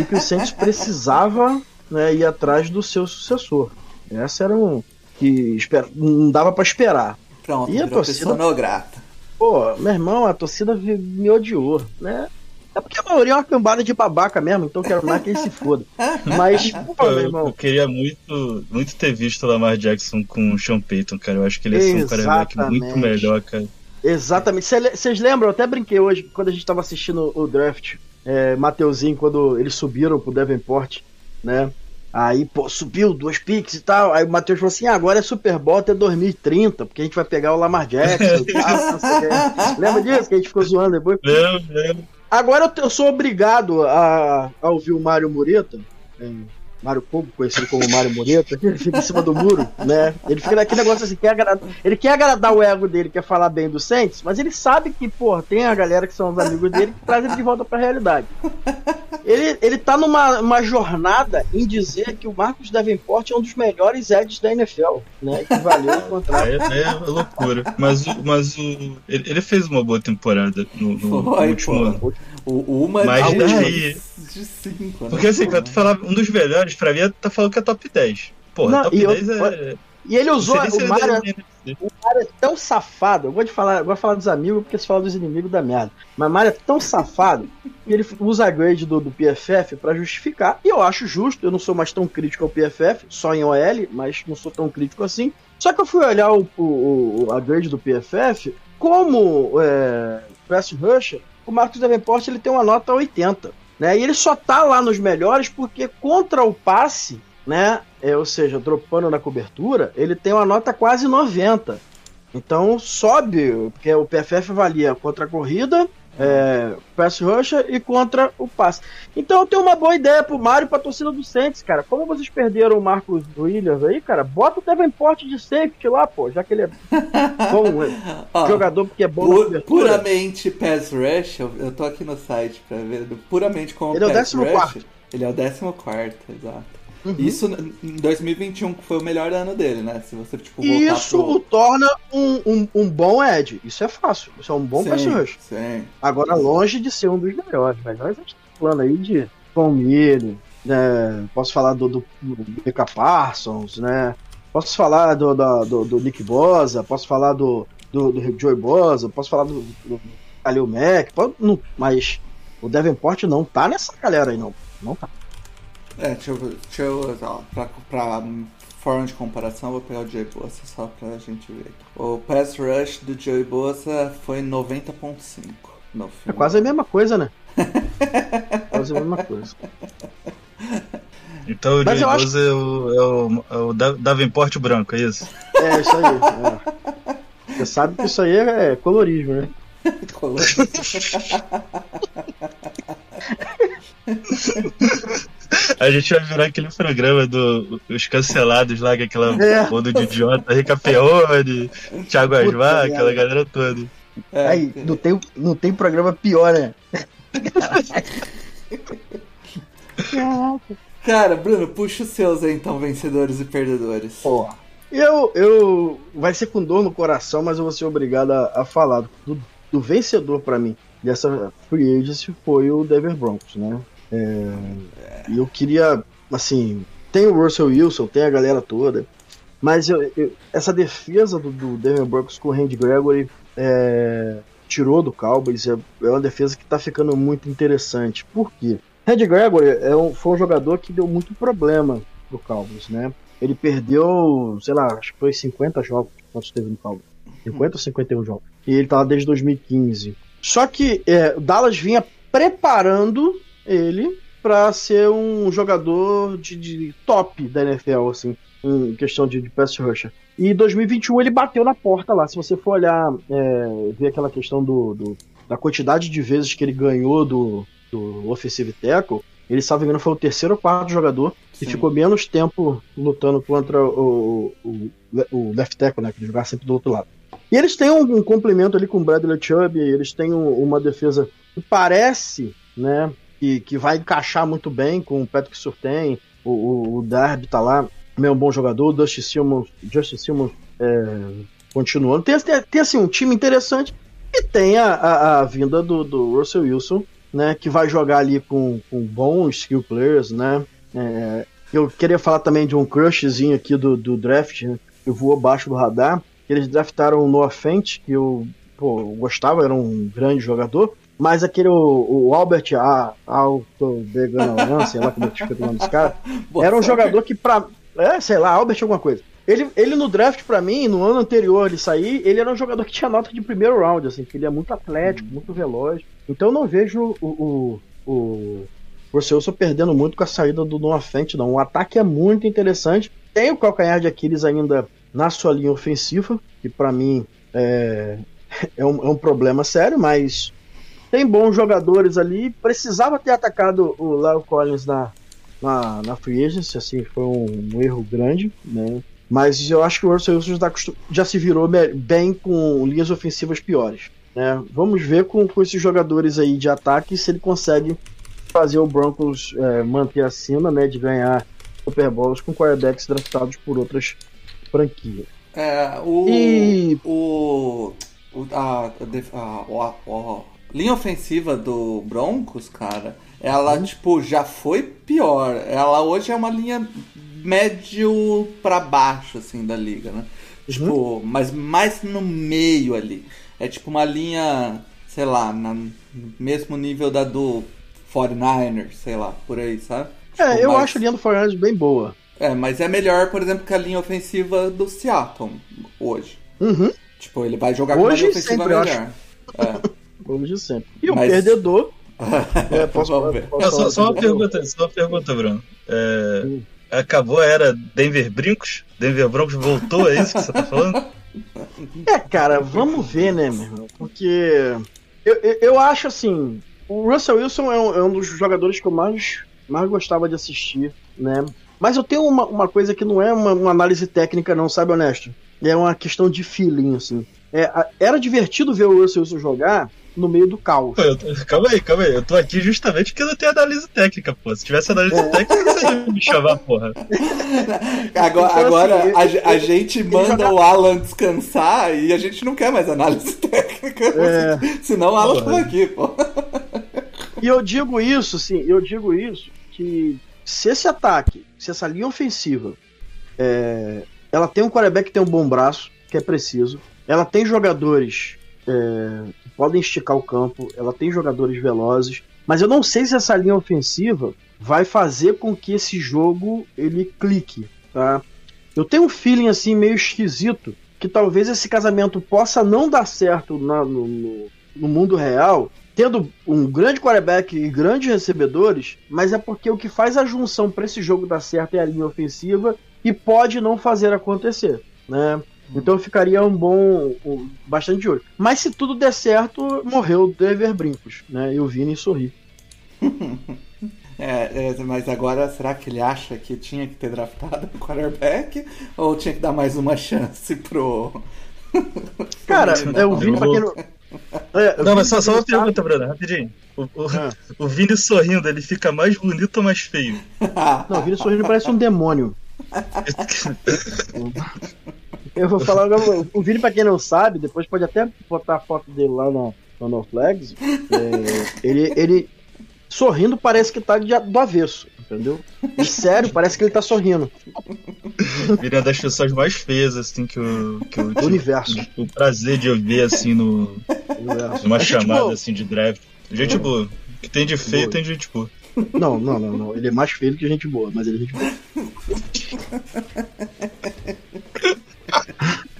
E que o Saints precisava né, ir atrás do seu sucessor. Essa era um que espera, não dava pra esperar. Pronto, E a torcida? não grata. Pô, meu irmão, a torcida me odiou, né? É porque a maioria é uma cambada de babaca mesmo, então eu quero mais que ele se foda. Mas, pô, Pô, meu eu, eu irmão, queria muito, muito ter visto o Lamar Jackson com o Sean Payton, cara. Eu acho que ele ia ser um quarterback muito melhor, cara. Exatamente. Vocês lembram? Eu até brinquei hoje, quando a gente tava assistindo o draft, é, Mateuzinho, quando eles subiram pro Davenport, né? Aí, pô, subiu duas picks e tal. Aí o Matheus falou assim: ah, agora é Super Bowl até 2030, porque a gente vai pegar o Lamar Jackson tal. não sei o quê. Lembra disso? Que a gente ficou zoando depois? Lembro, lembro. Agora eu, eu sou obrigado a, a ouvir o Mário Mureta, é, Mário Fogo, conhecido como Mário que ele fica em cima do muro, né? Ele fica naquele negócio assim, quer agradar, ele quer agradar o ego dele, quer falar bem do Saints, mas ele sabe que, pô, tem a galera que são os amigos dele que traz ele de volta pra realidade. Ele, ele tá numa uma jornada em dizer que o Marcos Davenport é um dos melhores edges da NFL, né? Que valeu o contrato. É, é loucura. Mas, o- mas o, ele, ele fez uma boa temporada no, no- no Foi, último pô. ano. O, uma Mas de, daí- de cinco, né? Porque assim, quando tu falar um dos melhores, pra mim, tá falando que é top 10. Porra, Não, top e eu- 10 é. E ele usou sei nem se o ele Mário. é é tão safado. Eu vou te falar, eu vou falar dos amigos, porque se fala dos inimigos da merda. Mas Mário é tão safado que ele usa a grade do, do PFF pra justificar. E eu acho justo, eu não sou mais tão crítico ao PFF, só em OL, mas não sou tão crítico assim. Só que eu fui olhar o, o- o- a grade do PFF, como é, Press Rusher, o Marcos Davenport ele tem uma nota 80. Né? E ele só tá lá nos melhores porque contra o passe, né? É, ou seja, dropando na cobertura, ele tem uma nota quase 90. Então sobe, porque o PFF valia contra a corrida, é, pass rusher e contra o passe. Então eu tenho uma boa ideia pro Mário e pra torcida do Saints, cara. Como vocês perderam o Marcos Williams aí, cara, bota o Davenport de safety lá, pô, já que ele é bom é, Ó, jogador porque é bom Pu- puramente pass rush, eu, eu tô aqui no site pra ver, puramente como Ele é o pass 14º. rush, ele é o 14 exato. Uhum. Isso em 2021, que foi o melhor ano dele, né? Se você, tipo, voltar Isso pro... o torna um, um, um bom Ed. Isso é fácil. Isso é um bom pass rush. Sim. Agora, longe de ser um dos melhores. Melhores a gente tá falando aí de Tom Milho, né? Posso falar do, do, do Parsons, né? Posso falar do, do, do Nick Bosa, posso falar do, do, do Joey Bosa, posso falar do, do Kalil Mack, pode- não, mas o Davenport não tá nessa galera aí, não. Não tá. É, deixa eu, deixa eu ó, pra, pra forma de comparação, vou pegar o Joey Bosa só pra gente ver. O pass rush do Joey Bosa foi 90.5 no É filme. quase a mesma coisa, né? quase a mesma coisa. Então o Mas Joey eu acho- Bosa é o, é o, é o Da- Davenport branco, é isso? É, isso aí. é. Você sabe que isso aí é colorismo, né? Colou. A gente vai virar aquele programa do os cancelados lá, que é aquela É. banda de idiota, Rica Peone, Thiago Asmar, aquela galera toda. É, Aí, não tem, não tem programa pior, né? Cara, Bruno, puxa os seus aí, então, vencedores e perdedores. Pô. Eu, eu. Vai ser com dor no coração, mas eu vou ser obrigado a, a falar. Do, do vencedor pra mim dessa free agency foi o Denver Broncos, né? É, eu queria. Assim. Tem o Russell Wilson, tem a galera toda. Mas eu- eu- essa defesa do, do Denver Broncos com o Randy Gregory é, tirou do Cowboys. É, é uma defesa que tá ficando muito interessante. Por quê? Randy Gregory é um- foi um jogador que deu muito problema pro Cowboys, né? Ele perdeu, sei lá, acho que foi 50 jogos quantos teve no Cowboys. 50 ou 51 jogos. E ele tá lá desde 2015. Só que é, o Dallas vinha preparando ele para ser um jogador de, de top da NFL, assim, em questão de, de pass rusher. E em 2021 ele bateu na porta lá. Se você for olhar, é, ver aquela questão do, do- da quantidade de vezes que ele ganhou do, do offensive tackle, ele, salvo engano, foi o terceiro ou quarto jogador que Sim. ficou menos tempo lutando contra o, o, o left tackle, né, que ele jogava sempre do outro lado. E eles têm um, um complemento ali com o Bradley Chubb, eles têm um- uma defesa que parece, né, que, que vai encaixar muito bem com o Patrick Surtain, o, o, o Darby tá lá, também é um bom jogador, o Dusty Simmons, Justin Simmons é, continuando. Tem, tem, tem, assim, um time interessante e tem a, a, a vinda do, do Russell Wilson, né, que vai jogar ali com, com bons skill players, né, é, eu queria falar também de um crushzinho aqui do, do draft, né, que voou abaixo do radar. Eles draftaram o Noah Fent, que eu, pô, eu gostava, era um grande jogador. Mas aquele, o, o Albert A. Alto Vegano, sei lá como é que escreve o nome desse cara, Boa era um sorte. jogador que pra. É, sei lá, Albert alguma coisa. Ele, ele no draft, pra mim, no ano anterior ele sair, ele era um jogador que tinha nota de primeiro round, assim, que ele é muito atlético, muito veloz. Então eu não vejo o, o, o Russell Wilson perdendo muito com a saída do Noah Fent, não. O ataque é muito interessante. Tem o calcanhar de Aquiles ainda na sua linha ofensiva, que pra mim é, é, um, é um problema sério, mas tem bons jogadores ali. Precisava ter atacado o Léo Collins na, na, na free agency, assim, foi um, um erro grande, né? Mas eu acho que o Russell Wilson já, acostum- já se virou bem com linhas ofensivas piores. Né? Vamos ver com, com esses jogadores aí de ataque se ele consegue fazer o Broncos é, manter acima, né, de ganhar Super Bowls com quarterbacks draftados por outras franquias. É, o. E- O. o- a, a, a- a- o- linha ofensiva do Broncos, cara, ela, Uhum. tipo, já foi pior. Ela hoje é uma linha médio pra baixo, assim, da liga, né? Uhum. Tipo, mas mais no meio ali. É tipo uma linha, sei lá, no mesmo nível da do 49ers, sei lá, por aí, sabe? É, Tipo, eu mas- acho a linha do Fortnite bem boa. É, mas é melhor, por exemplo, que a linha ofensiva do Seattle hoje. Uhum, Tipo, ele vai jogar com uma Hoje linha ofensiva melhor. É. vamos de sempre. E o Mas- perdedor. é, posso, Vamos ver. posso Não, só, só uma pergunta, só uma pergunta, Bruno. É, Hum. acabou a era Denver Brincos? Denver Broncos voltou, é isso que você tá falando? É, cara, vamos ver, né, meu irmão? Porque Eu, eu, eu acho assim. O Russell Wilson é um, é um dos jogadores que eu mais, mais gostava de assistir, né? Mas eu tenho uma, uma coisa que não é uma, uma análise técnica, não, sabe, honesto? É uma questão de feeling, assim. É, a- era divertido ver o Russell Wilson jogar no meio do caos. Pô, eu tô- calma aí, calma aí. Eu tô aqui justamente porque não tem análise técnica, pô. Se tivesse análise É. técnica, você ia me chamar, porra. Agora, Então, agora assim, a, ele- a gente manda joga- o Alan descansar e a gente não quer mais análise técnica. É. Senão o Alan Porra. fica aqui, pô. E eu digo isso, sim, eu digo isso, que se esse ataque, se essa linha ofensiva, é, ela tem um quarterback que tem um bom braço, que é preciso, ela tem jogadores é, podem esticar o campo, ela tem jogadores velozes, mas eu não sei se essa linha ofensiva vai fazer com que esse jogo ele clique, tá? Eu tenho um feeling assim meio esquisito que talvez esse casamento possa não dar certo na- no- no- no mundo real, tendo um grande quarterback e grandes recebedores, mas é porque o que faz a junção para esse jogo dar certo é a linha ofensiva e pode não fazer acontecer, né? Então ficaria um bom, um- bastante de olho. Mas se tudo der certo, morreu o Dever Brincos, né? E o Vini sorri. É, é, mas agora, será que ele acha que tinha que ter draftado um quarterback? Ou tinha que dar mais uma chance pro. Cara, é o Vini pra quem não. É, o Não, mas só, só uma pergunta, Bruno, rapidinho. O, o, Ah. o Vini sorrindo, ele fica mais bonito ou mais feio? Não, o Vini sorrindo parece um demônio. Eu vou falar agora. O Vini, pra quem não sabe, depois pode até botar a foto dele lá no, no No Flags. É, ele, ele sorrindo parece que tá de, do avesso, entendeu? E sério, parece que ele tá sorrindo. Ele é das pessoas mais feias, assim, que eu, que eu Do universo. o prazer de ouvir, assim, no, numa É chamada, boa. assim, de draft. Gente boa. O que tem de feio, Boa. tem de gente boa. Não, não, não, não. Ele é mais feio do que gente boa, mas ele é gente boa.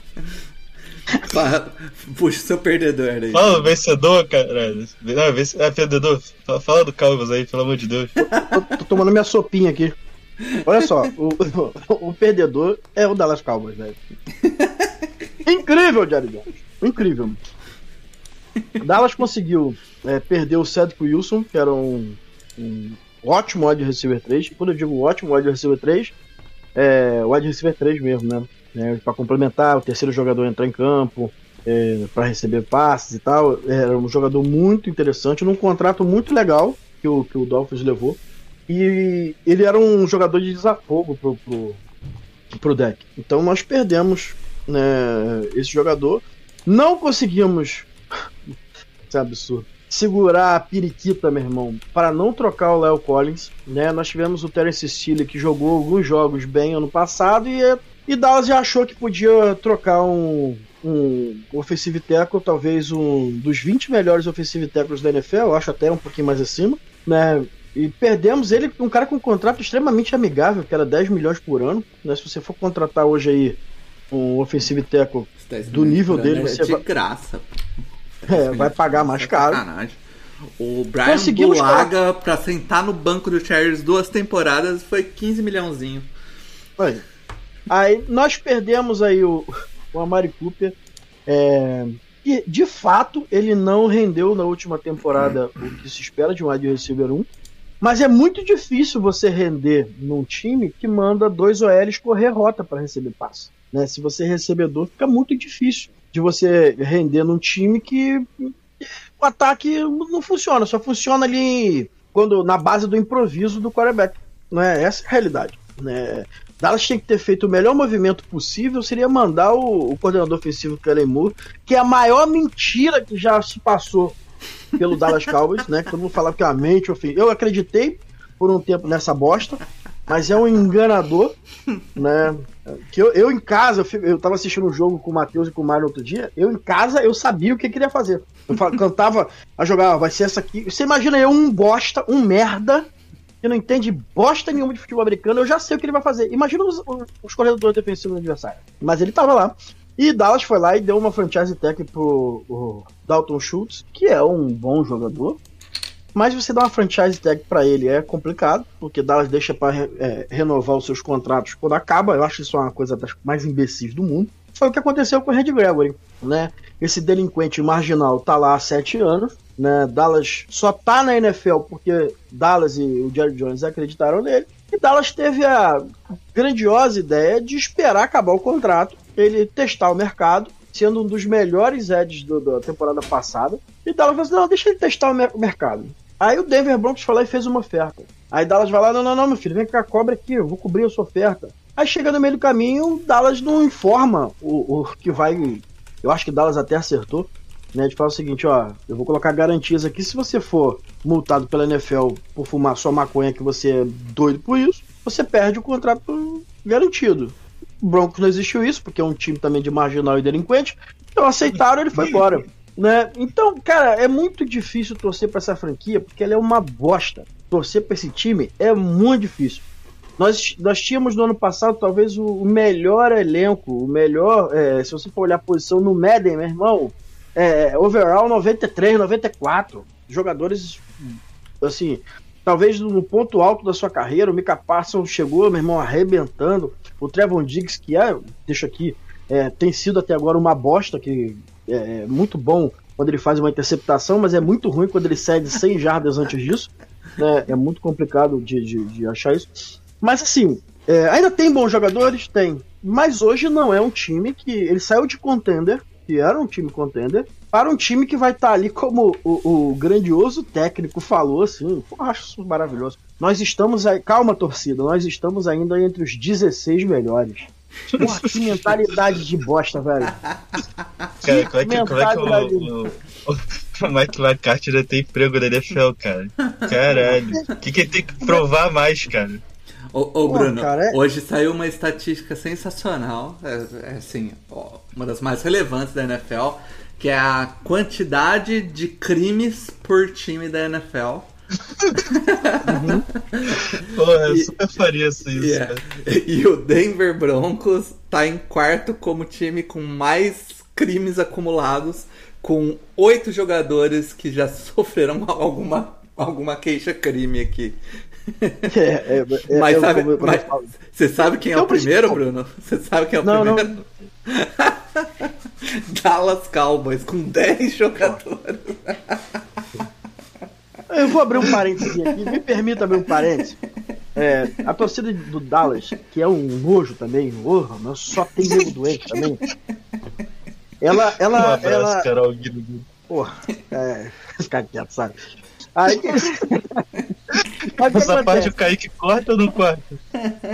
Puxa o seu perdedor aí. Fala, vencedor, cara. Não, vence... É, perdedor. Fala, fala do Calvas aí, pelo amor de Deus. Tô, tô tomando minha sopinha aqui. Olha só, o, o perdedor é o Dallas Cowboys, velho. Incrível, Jerry Jones. Incrível. Dallas conseguiu é, perder o Cedric Wilson, que era um, um ótimo wide receiver 3. Quando eu digo ótimo wide receiver 3, é wide receiver 3 mesmo, né? É, para complementar, o terceiro jogador entrar em campo, é, para receber passes e tal. Era um jogador muito interessante, num contrato muito legal que o, que o Dolphins levou. E ele era um jogador de desafogo pro, pro, pro deck. Então nós perdemos né, esse jogador. Não conseguimos. Isso é absurdo. Segurar a periquita, meu irmão, para não trocar o Léo Collins. Né? Nós tivemos o Terence Steele que jogou alguns jogos bem ano passado e, e Dallas já achou que podia trocar um, um offensive tackle, talvez um dos 20 melhores offensive tackles da NFL, eu acho até um pouquinho mais acima, né? E perdemos ele, um cara com um contrato extremamente amigável, que era 10 milhões por ano. Né? Se você for contratar hoje aí um offensive tackle, do nível dele, é você de vai- graça. é, vai pagar mais caro. Sacanagem. O Brian Bulaga, pra sentar no banco do Chargers duas temporadas, foi 15 milhãozinho. Aí, aí nós perdemos aí o, o Amari Cooper. É, e de fato ele não rendeu na última temporada o que se espera de um wide receiver 1. Mas é muito difícil você render num time que manda dois OLs correr rota para receber passe. Né? Se você é recebedor, fica muito difícil de você render num time que o ataque não funciona, só funciona ali quando na base do improviso do quarterback. Né? Essa é a realidade. Né? Dallas tinha que ter feito o melhor movimento possível, seria mandar o, o coordenador ofensivo Kellen Moore, que é a maior mentira que já se passou pelo Dallas Cowboys, né? Que todo mundo falava que é uma mente ofensiva. Eu acreditei por um tempo nessa bosta, mas é um enganador, né? Que eu, eu em casa, eu, fico- eu tava assistindo um jogo com o Matheus e com o Mário outro dia, eu em casa eu sabia o que eu queria fazer. Eu fa- cantava a jogar, vai ser essa aqui. Você imagina eu, um bosta, um merda, que não entende bosta nenhuma de futebol americano, eu já sei o que ele vai fazer. Imagina os, os, corredores defensivos do adversário. Mas ele tava lá. E Dallas foi lá e deu uma franchise tag pro o Dalton Schultz, que é um bom jogador. Mas você dá uma franchise tag pra ele é complicado, porque Dallas deixa pra re- é, renovar os seus contratos quando acaba. Eu acho isso uma coisa das mais imbecis do mundo. Foi o que aconteceu com o Red Gregory. né? Esse delinquente marginal tá lá há sete anos, né? Dallas só tá na NFL porque Dallas e o Jerry Jones acreditaram nele. E Dallas teve a grandiosa ideia de esperar acabar o contrato, ele testar o mercado, sendo um dos melhores edges do, da temporada passada. E Dallas falou assim: não, deixa ele testar o, mer mercado. Aí o Denver Broncos foi lá e fez uma oferta. Aí Dallas vai lá: não, não, não, meu filho, vem cá, cobre aqui, eu vou cobrir a sua oferta. Aí chega no meio do caminho, Dallas não informa o, o que vai. Eu acho que Dallas até acertou, né? De falar o seguinte, ó, eu vou colocar garantias aqui, se você for multado pela NFL por fumar sua maconha que você é doido por isso, você perde o contrato garantido. O Broncos não existiu isso, porque é um time também de marginal e delinquente. Então aceitaram, ele foi embora. Né? Então, cara, é muito difícil torcer para essa franquia, porque ela é uma bosta. Torcer para esse time é muito difícil. Nós, nós tínhamos no ano passado talvez o, melhor elenco, o melhor, é, se você for olhar a posição no Madden, meu irmão, é, overall 93, 94. Jogadores, assim, talvez no ponto alto da sua carreira, o Mika Parsons chegou, meu irmão, arrebentando. O Trevon Diggs, que é, deixa aqui, é, tem sido até agora uma bosta, que é, é muito bom quando ele faz uma interceptação, mas é muito ruim quando ele cede 100 jardas antes disso. Né? É muito complicado de, de, de achar isso. Mas assim, é, ainda tem bons jogadores? Tem. Mas hoje não é um time que. Ele saiu de contender, que era um time contender, para um time que vai estar tá ali como o, o, grandioso técnico falou, assim. Pô, acho isso maravilhoso. Nós estamos aí. Calma, torcida, nós estamos ainda entre os 16 melhores. Porra, que mentalidade de bosta, velho. Cara, como é que, como é que o, o, o Mike McCarthy já tem emprego na NFL, cara? Caralho. O que, que ele tem que provar mais, cara? Ô, ô Bruno, cara, é... hoje saiu uma estatística sensacional, é, é assim, ó, uma das mais relevantes da NFL, que é a quantidade de crimes por time da NFL. uhum. Pô, eu e, super faria isso. Yeah. E o Denver Broncos tá em quarto como time com mais crimes acumulados, com oito jogadores que já sofreram alguma, alguma queixa-crime aqui. É, é, é, mas, é sabe, mas você sabe quem é o primeiro, Bruno? Você sabe quem é o não, primeiro? Não. Dallas Cowboys, com 10 jogadores. Eu vou abrir um parênteses aqui, me permita abrir um parênteses. É, a torcida do Dallas, que é um nojo também, oh, mas só tem nego doente também. Ela. ela, um abraço, ela... Carol Porra, é. Ficar quieto, sabe? Aí. Essa parte o Kaique corta ou não corta?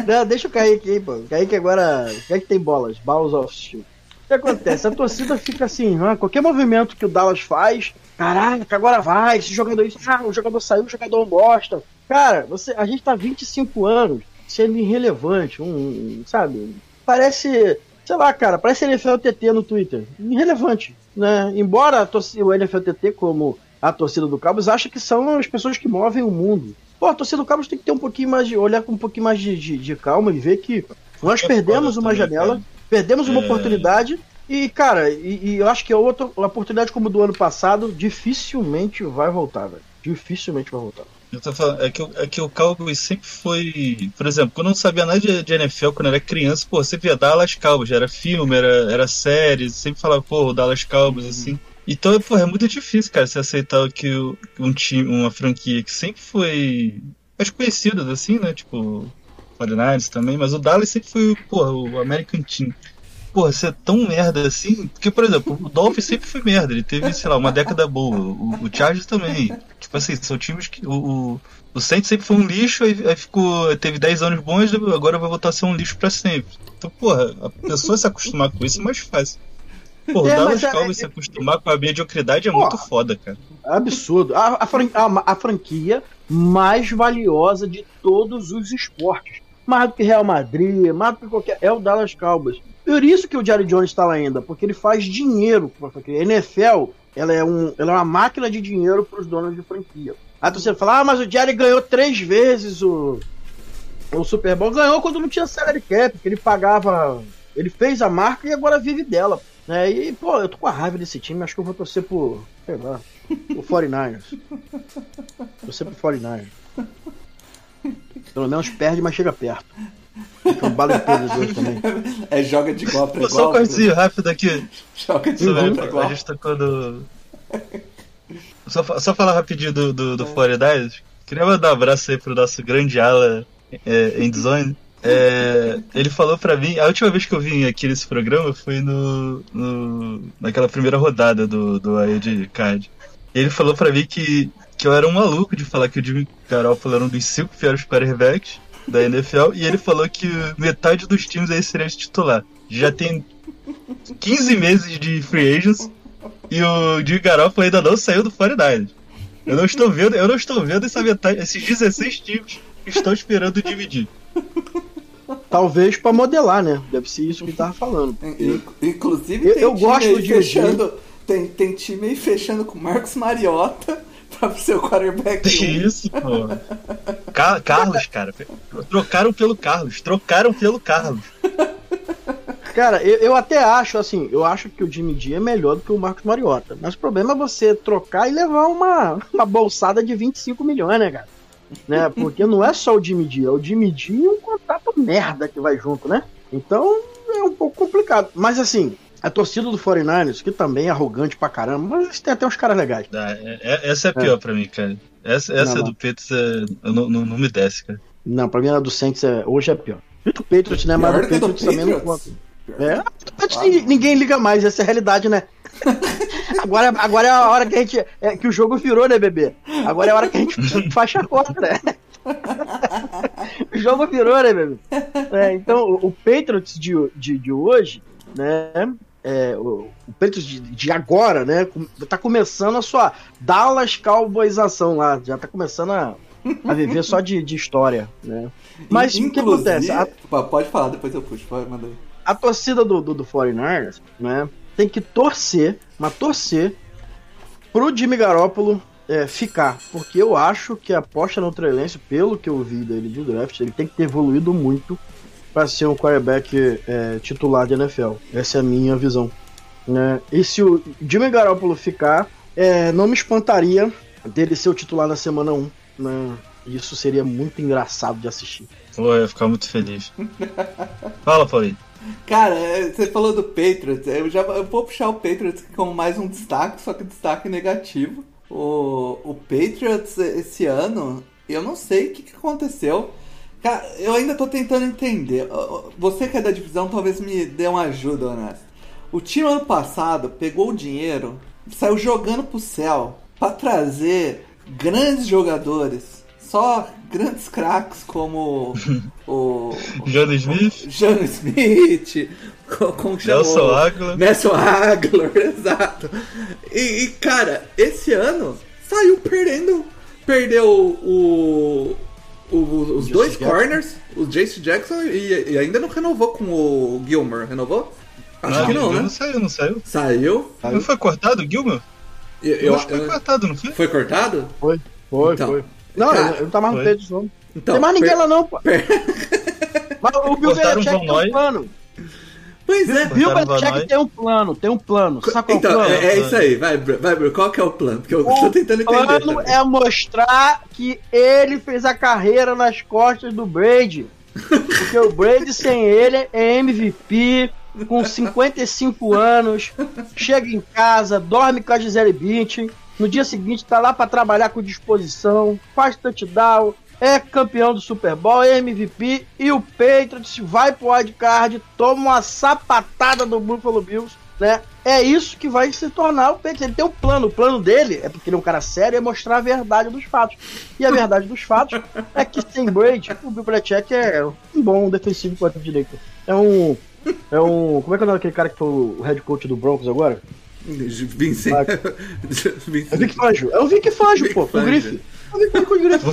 Não, deixa o Kaique aí, pô. O Kaique agora. O Kaique tem bolas, balls of steel. O que acontece? A torcida fica assim, ah, qualquer movimento que o Dallas faz, caraca, agora vai, esse jogador, ah, o jogador saiu, o jogador bosta. Cara, você, a gente tá 25 anos sendo irrelevante, um, sabe? Parece, sei lá, cara, parece NFLTT no Twitter. Irrelevante, né? Embora a torcida, o NFLTT, como a torcida do Cabos, acha que são as pessoas que movem o mundo. Pô, a torcida do Cabos tem que ter um pouquinho mais de. olhar com um pouquinho mais de, de, de calma e ver que nós é perdemos uma janela, perdemos uma é... oportunidade. E, cara, e, e, eu acho que a outra a oportunidade como do ano passado dificilmente vai voltar, velho. Dificilmente vai voltar. Eu tô falando, é que, é que o Cowboys sempre foi. Por exemplo, quando eu não sabia nada de, de NFL, quando eu era criança, pô, você via Dallas Cowboys, era filme, era, era série, sempre falava, pô, Dallas Cowboys, uhum. assim. Então, pô, é muito difícil, cara, você aceitar que um time, uma franquia que sempre foi mais conhecida, assim, né? Tipo, 49 também, mas o Dallas sempre foi, porra, o American Team. Porra, você é tão merda assim. Porque, por exemplo, o Dolphins sempre foi merda. Ele teve, sei lá, uma década boa. O, o Chargers também. Tipo assim, são times que. O, o, o Saints sempre foi um lixo, aí, aí ficou. Teve 10 anos bons, agora vai voltar a ser um lixo pra sempre. Então, porra, a pessoa se acostumar com isso é mais fácil. Pô, o é, Dallas é, Cowboys é, se acostumar com a mediocridade é pô, muito foda, cara. Absurdo. A, a, fran a, a, franquia mais valiosa de todos os esportes. Mais do que Real Madrid, mais do que qualquer. É o Dallas Cowboys. Por isso que o Jerry Jones está lá ainda, porque ele faz dinheiro com a franquia. A NFL ela é, um, ela é uma máquina de dinheiro para os donos de franquia. Aí você fala, ah, mas o Jerry ganhou três vezes o, o Super Bowl. Ganhou quando não tinha salary cap, porque ele pagava. Ele fez a marca e agora vive dela. Né? E, pô, eu tô com a raiva desse time, acho que eu vou torcer por, sei lá, por 49ers. torcer por 49ers. Pelo menos perde, mas chega perto. Foi um bala de pedra dois também. É joga de igual pra igual. Só um coisinho rápido aqui. Joga de igual pra igual. A gente tocou no. Só, só falar rapidinho do, do, do 49ers. Queria mandar um abraço aí pro nosso grande ala é, Endzone. É, ele falou pra mim, a última vez que eu vim aqui nesse programa foi no, no- naquela primeira rodada do, do Wild Card. Ele falou pra mim que, que eu era um maluco de falar que o Jimmy Garoppolo era um dos cinco piores quarterbacks da NFL, e ele falou que metade dos times aí seria titular. Já tem 15 meses de free agents e o Jimmy Garoppolo ainda não saiu do 49ers. Eu não estou vendo, eu não estou vendo essa metade, esses 16 times que estão esperando dividir. Talvez pra modelar, né? Deve ser isso que ele tava falando. In- Inclusive, Eu- tem eu time gosto Didi. fechando. Tem, tem time aí fechando com Marcos Mariota pra ser o quarterback. Que isso, pô. Ca- Carlos, cara. Trocaram pelo Carlos. Trocaram pelo Carlos. Cara, eu, eu até acho, assim, eu acho que o Jimmy G é melhor do que o Marcos Mariota. Mas o problema é você trocar e levar uma, uma bolsada de 25 milhões, né, cara? Né? Porque não é só o Jimmy G, é o Jimmy G e um contrato merda que vai junto, né? Então é um pouco complicado. Mas assim, a torcida do 49ers, que também é arrogante pra caramba, mas tem até uns caras legais. Ah, é- é- essa é a pior pra mim, cara. Essa, essa Não, não. do Peters é, não, não, não me desce, cara. Não, pra mim a do Saints é, hoje é pior. E do Patriots, né? Mas do do Patriots também não Patriots. conta. É, antes ninguém, ninguém liga mais, essa é a realidade, né? agora, agora é a hora que a gente. É, que o jogo virou, né, bebê? Agora é a hora que a gente faz chacota, né? o jogo virou, né, bebê? É, então, o, o Patriots de, de, de hoje, né? é, o, o Patriots de, de agora, né? Tá começando a sua Dallas Cowboysação lá. Já tá começando a, a viver só de, de história, né? Mas o que acontece? A, Pode falar, depois eu puxo. Pode, manda aí. a torcida do, do, do 49ers, né, tem que torcer, mas torcer pro Jimmy Garoppolo é, ficar. Porque eu acho que a aposta no Trey pelo que eu vi dele de draft, ele tem que ter evoluído muito para ser um quarterback é, titular de NFL. Essa é a minha visão. Né? E se o Jimmy Garoppolo ficar, é, não me espantaria dele ser o titular na semana 1. Né? Isso seria muito engraçado de assistir. Eu ia ficar muito feliz. Fala, Paulinho. Cara, é, você falou do Patriots. Eu já eu vou puxar o Patriots como mais um destaque, só que destaque negativo. O, o Patriots esse ano, eu não sei o que, que aconteceu. Cara, eu ainda tô tentando entender. Você que é da divisão, talvez me dê uma ajuda, honesto. O time ano passado pegou o dinheiro, saiu jogando pro céu pra trazer grandes jogadores. Só grandes craques como o, Johnny Smith, Jano Smith, co- como que chamou? Nelson Aguilar. Nelson Aguilar, exato. E, e, cara, esse ano saiu perdendo. Perdeu o, o- os dois Jackson. corners, o Jace Jackson, e, e ainda não renovou com o Gilmore. Renovou? Acho Ah, que não, Não né? saiu, não saiu. Saiu. Não foi cortado o Gilmer? Eu, Eu, eu- acho que foi eu- cortado, não foi? foi cortado? Foi, foi, Então, foi. Não, cara, ele, ele tá mais no peito não. Então, tem mais ninguém per- lá não, pô. Mas o Bill o Belichick tem um plano. Pois é. Bill o Belichick tem um plano, tem um plano. Sabe qual Então, é o plano? é, é isso aí. Vai, vai. Qual que é o plano? Porque eu tô tentando O entender. plano também. é mostrar que ele fez a carreira nas costas do Brady. Porque o Brady sem ele é MVP, com 55 anos, chega em casa, dorme com a Gisele Bündchen, no dia seguinte tá lá pra trabalhar com disposição, faz touchdown, é campeão do Super Bowl, é MVP e o Patriots vai pro wildcard, toma uma sapatada do Buffalo Bills, né? É isso que vai se tornar o Patriots. Ele tem um plano, o plano dele é porque ele é um cara sério, é mostrar a verdade dos fatos. E a verdade dos fatos é que sem Brady, o Bill Belichick é um bom defensivo contra direito. É um é um, como é que é o nome daquele cara que foi o head coach do Broncos agora? Vincent. É o Vic Fangio. É o Vic Fangio, pô, o Fangio. Grife. É o Vic Fangio com o Grife.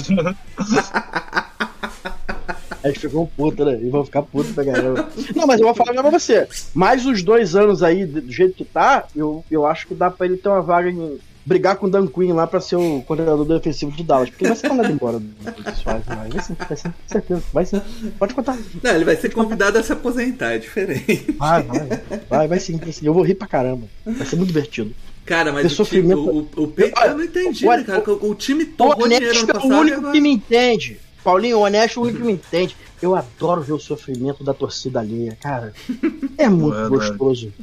A gente ficou puto, né? E vão ficar puto pra caramba. Não, mas eu vou falar pra você. Mais os dois anos aí, do jeito que tá, eu, eu acho que dá pra ele ter uma vaga em. Brigar com o Dan Quinn lá pra ser o coordenador defensivo de Dallas. Porque ele vai ser mandado embora do Suárez, vai. Sim, vai sim, com certeza. Vai sim. Pode contar. Não, ele vai ser convidado a se aposentar, é diferente. Vai, vai. Vai, vai sim, vai sim. Eu vou rir pra caramba. Vai ser muito divertido. Cara, mas o, time, sofrimento. o, o, o Patriots, eu não entendi, Olha, né, cara? O, o time O torrou dinheiro honesto ano é o passado único agora... que me entende. Paulinho, o honesto é o único que me entende. eu adoro ver o sofrimento da torcida alheia, cara. É muito Eu adoro. gostoso.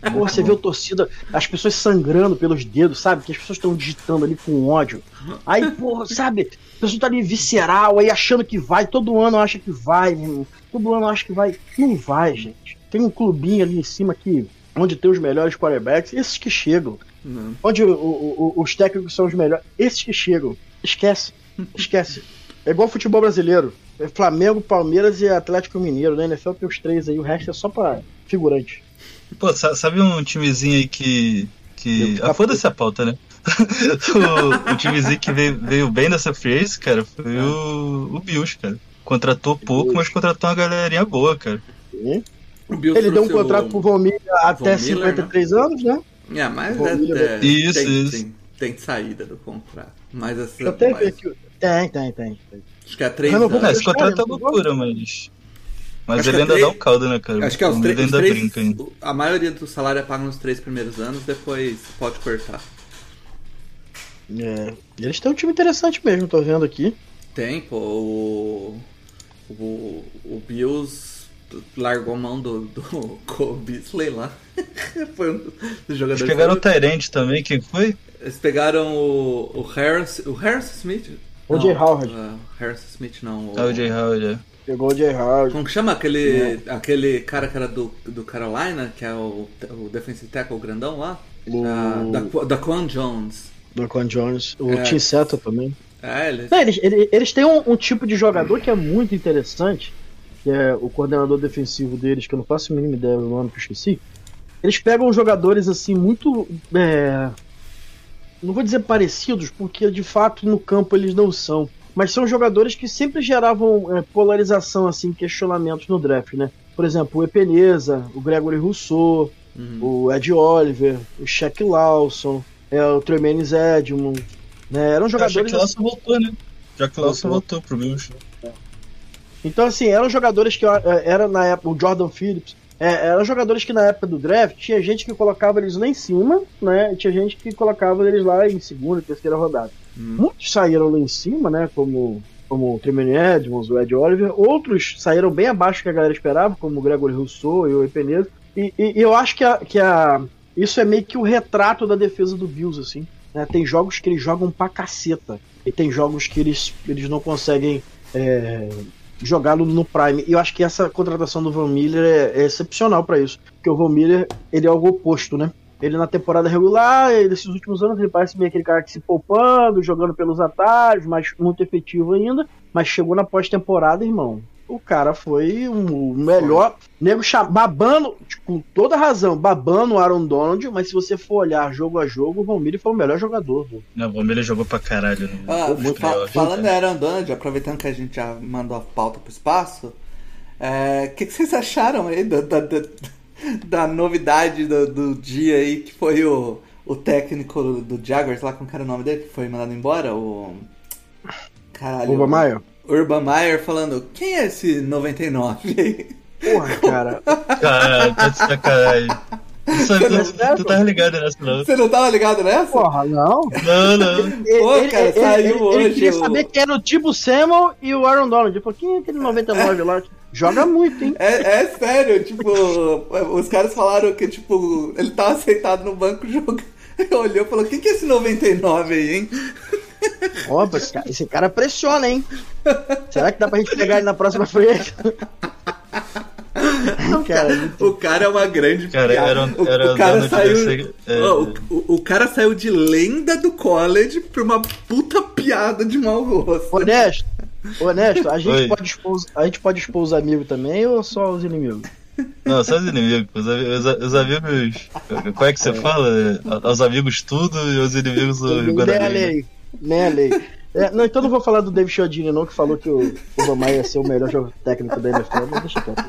Pô, você vê a torcida, as pessoas sangrando pelos dedos, sabe? Que as pessoas estão digitando ali com ódio. Aí, porra, sabe? A pessoa tá ali visceral, aí achando que vai. Todo ano acha que vai, meu. Todo ano acha que vai. Não vai, gente. Tem um clubinho ali em cima que, onde tem os melhores quarterbacks, esses que chegam. Não. Onde o- o- o- os técnicos são os melhores, esses que chegam. Esquece. Esquece. É igual futebol brasileiro. É Flamengo, Palmeiras e Atlético Mineiro, né? NFL tem os três aí, o resto é só pra figurante. Pô, sa- sabe um timezinho aí que. que... Ah, foda-se a pauta, né? o, o timezinho que veio, veio bem nessa agency, cara, foi o, o Bills, cara. Contratou pouco, mas contratou uma galerinha boa, cara. E O Bills Ele deu um contrato pro Von Miller até Von Miller, 53 anos, né? É, mas é, Miller- é, Isso, tem, isso. Tem, tem saída do contrato. Mas até mas-. Tem, tem, tem. Acho que é três Renovou É, anos. esse contrato é loucura, mas. Mas Acho ele é ainda três- dá o caldo, né, cara? Acho que é os, Ele três- os ainda três. ainda. A maioria do salário é pago nos três primeiros anos, depois pode cortar. É. E eles têm um time interessante mesmo, tô vendo aqui. Tem, pô, o. O, o Bills largou a mão do, do Cole Beasley lá. Foi um dos Eles jogadores. pegaram o Tyrant também, quem foi? Eles pegaram o, o Harris. O Harris Smith? O Não, Jay Howard. uh, Harris Smith não. O, Ah, o Jay Howard, é. Pegou o Jay Howard. Como que chama aquele, aquele cara que era do, do Carolina, que é o, o defensive tackle grandão lá? O- Ah, da, da Quan Jones. Do Con Jones. O É. Tim Seta também. É, eles. Não, eles, eles, eles têm um, um tipo de jogador que é muito interessante, que é o coordenador defensivo deles, que eu não faço a mínima ideia do nome que eu esqueci. Eles pegam jogadores assim muito. é, não vou dizer parecidos, porque de fato no campo eles não são. Mas são jogadores que sempre geravam é, polarização, assim, questionamentos no draft, né? Por exemplo, o Epeneza, o Gregory Rousseau, Uhum. o Ed Oliver, o Shaq Lawson, é, o Tremaine Edmond, né? Eram que jogadores o Lawson voltou, né? O Lawson Voltou. pro Bills. Então, assim, eram jogadores que eh, era na época, o Jordan Phillips, eh, eram jogadores que na época do draft tinha gente que colocava eles lá em cima, né? E tinha gente que colocava eles lá em segunda, terceira rodada. Hum. Muitos saíram lá em cima, né? Como, como o Tremaine Edmonds, o Ed Oliver. Outros saíram bem abaixo do que a galera esperava, como o Gregory Rousseau e o Epeneza. E, e- e eu acho que, a, que a, isso é meio que o retrato da defesa do Bills, assim. né? Tem jogos que eles jogam pra caceta. E tem jogos que eles, eles não conseguem é, jogar no, Prime. E eu acho que essa contratação do Van Miller é, é excepcional pra isso. Porque o Van Miller, ele é algo oposto, né? Ele na temporada regular, nesses últimos anos, ele parece meio aquele cara que se poupando, jogando pelos atalhos, mas muito efetivo ainda. Mas chegou na pós-temporada, irmão. O cara foi um, o melhor. Nego babando, tipo, com toda razão, babando o Aaron Donald, mas se você for olhar jogo a jogo, o Van Miller foi o melhor jogador. pô. Não, o Palmeiras jogou pra caralho. Né? Ah, fa- falando cara. em Aaron Donald, aproveitando que a gente já mandou a pauta pro espaço, é, o que, que vocês acharam aí da, da, da- da novidade do, do dia aí, que foi o, o técnico do Jaguars lá, como que era o nome dele, que foi mandado embora? O. Caralho. Urban Meyer? Urban Meyer falando, quem é esse 99 aí? Porra, cara. Caralho, tá de sacanagem. Isso, tu, tu tá ligado nessa, não? Você não tava ligado nessa? Porra, não. Não, não. Ele, cara, saiu hoje ele queria o- saber quem era o Tipo Samuel e o Aaron Donald. Ele falou, quem é aquele 99 lá? Joga muito, hein? É, é sério, tipo, os caras falaram que, tipo, ele tava sentado no banco jogando. Olhou e falou, quem que é esse 99 aí, hein? Opa, esse cara, esse cara pressiona, hein? Será que dá pra gente pegar ele na próxima frente? cara, muito- O cara é uma grande Cara, piada. era, o, cara saiu. desse- é, o, cara saiu de lenda do college pra uma puta piada de mau gosto. Honesto, honesto, a gente, Oi. pode expor, os- a gente pode expor os amigos também ou só os inimigos? Não, só os inimigos. Os, os, os amigos. Qual é que você fala? É, Aos amigos tudo e aos inimigos o a Guarani. Lei. É, não, então não vou falar do David Chiodini, não, que falou que o, o Romar ia ser o melhor jogo técnico da NFL, mas deixa quieto.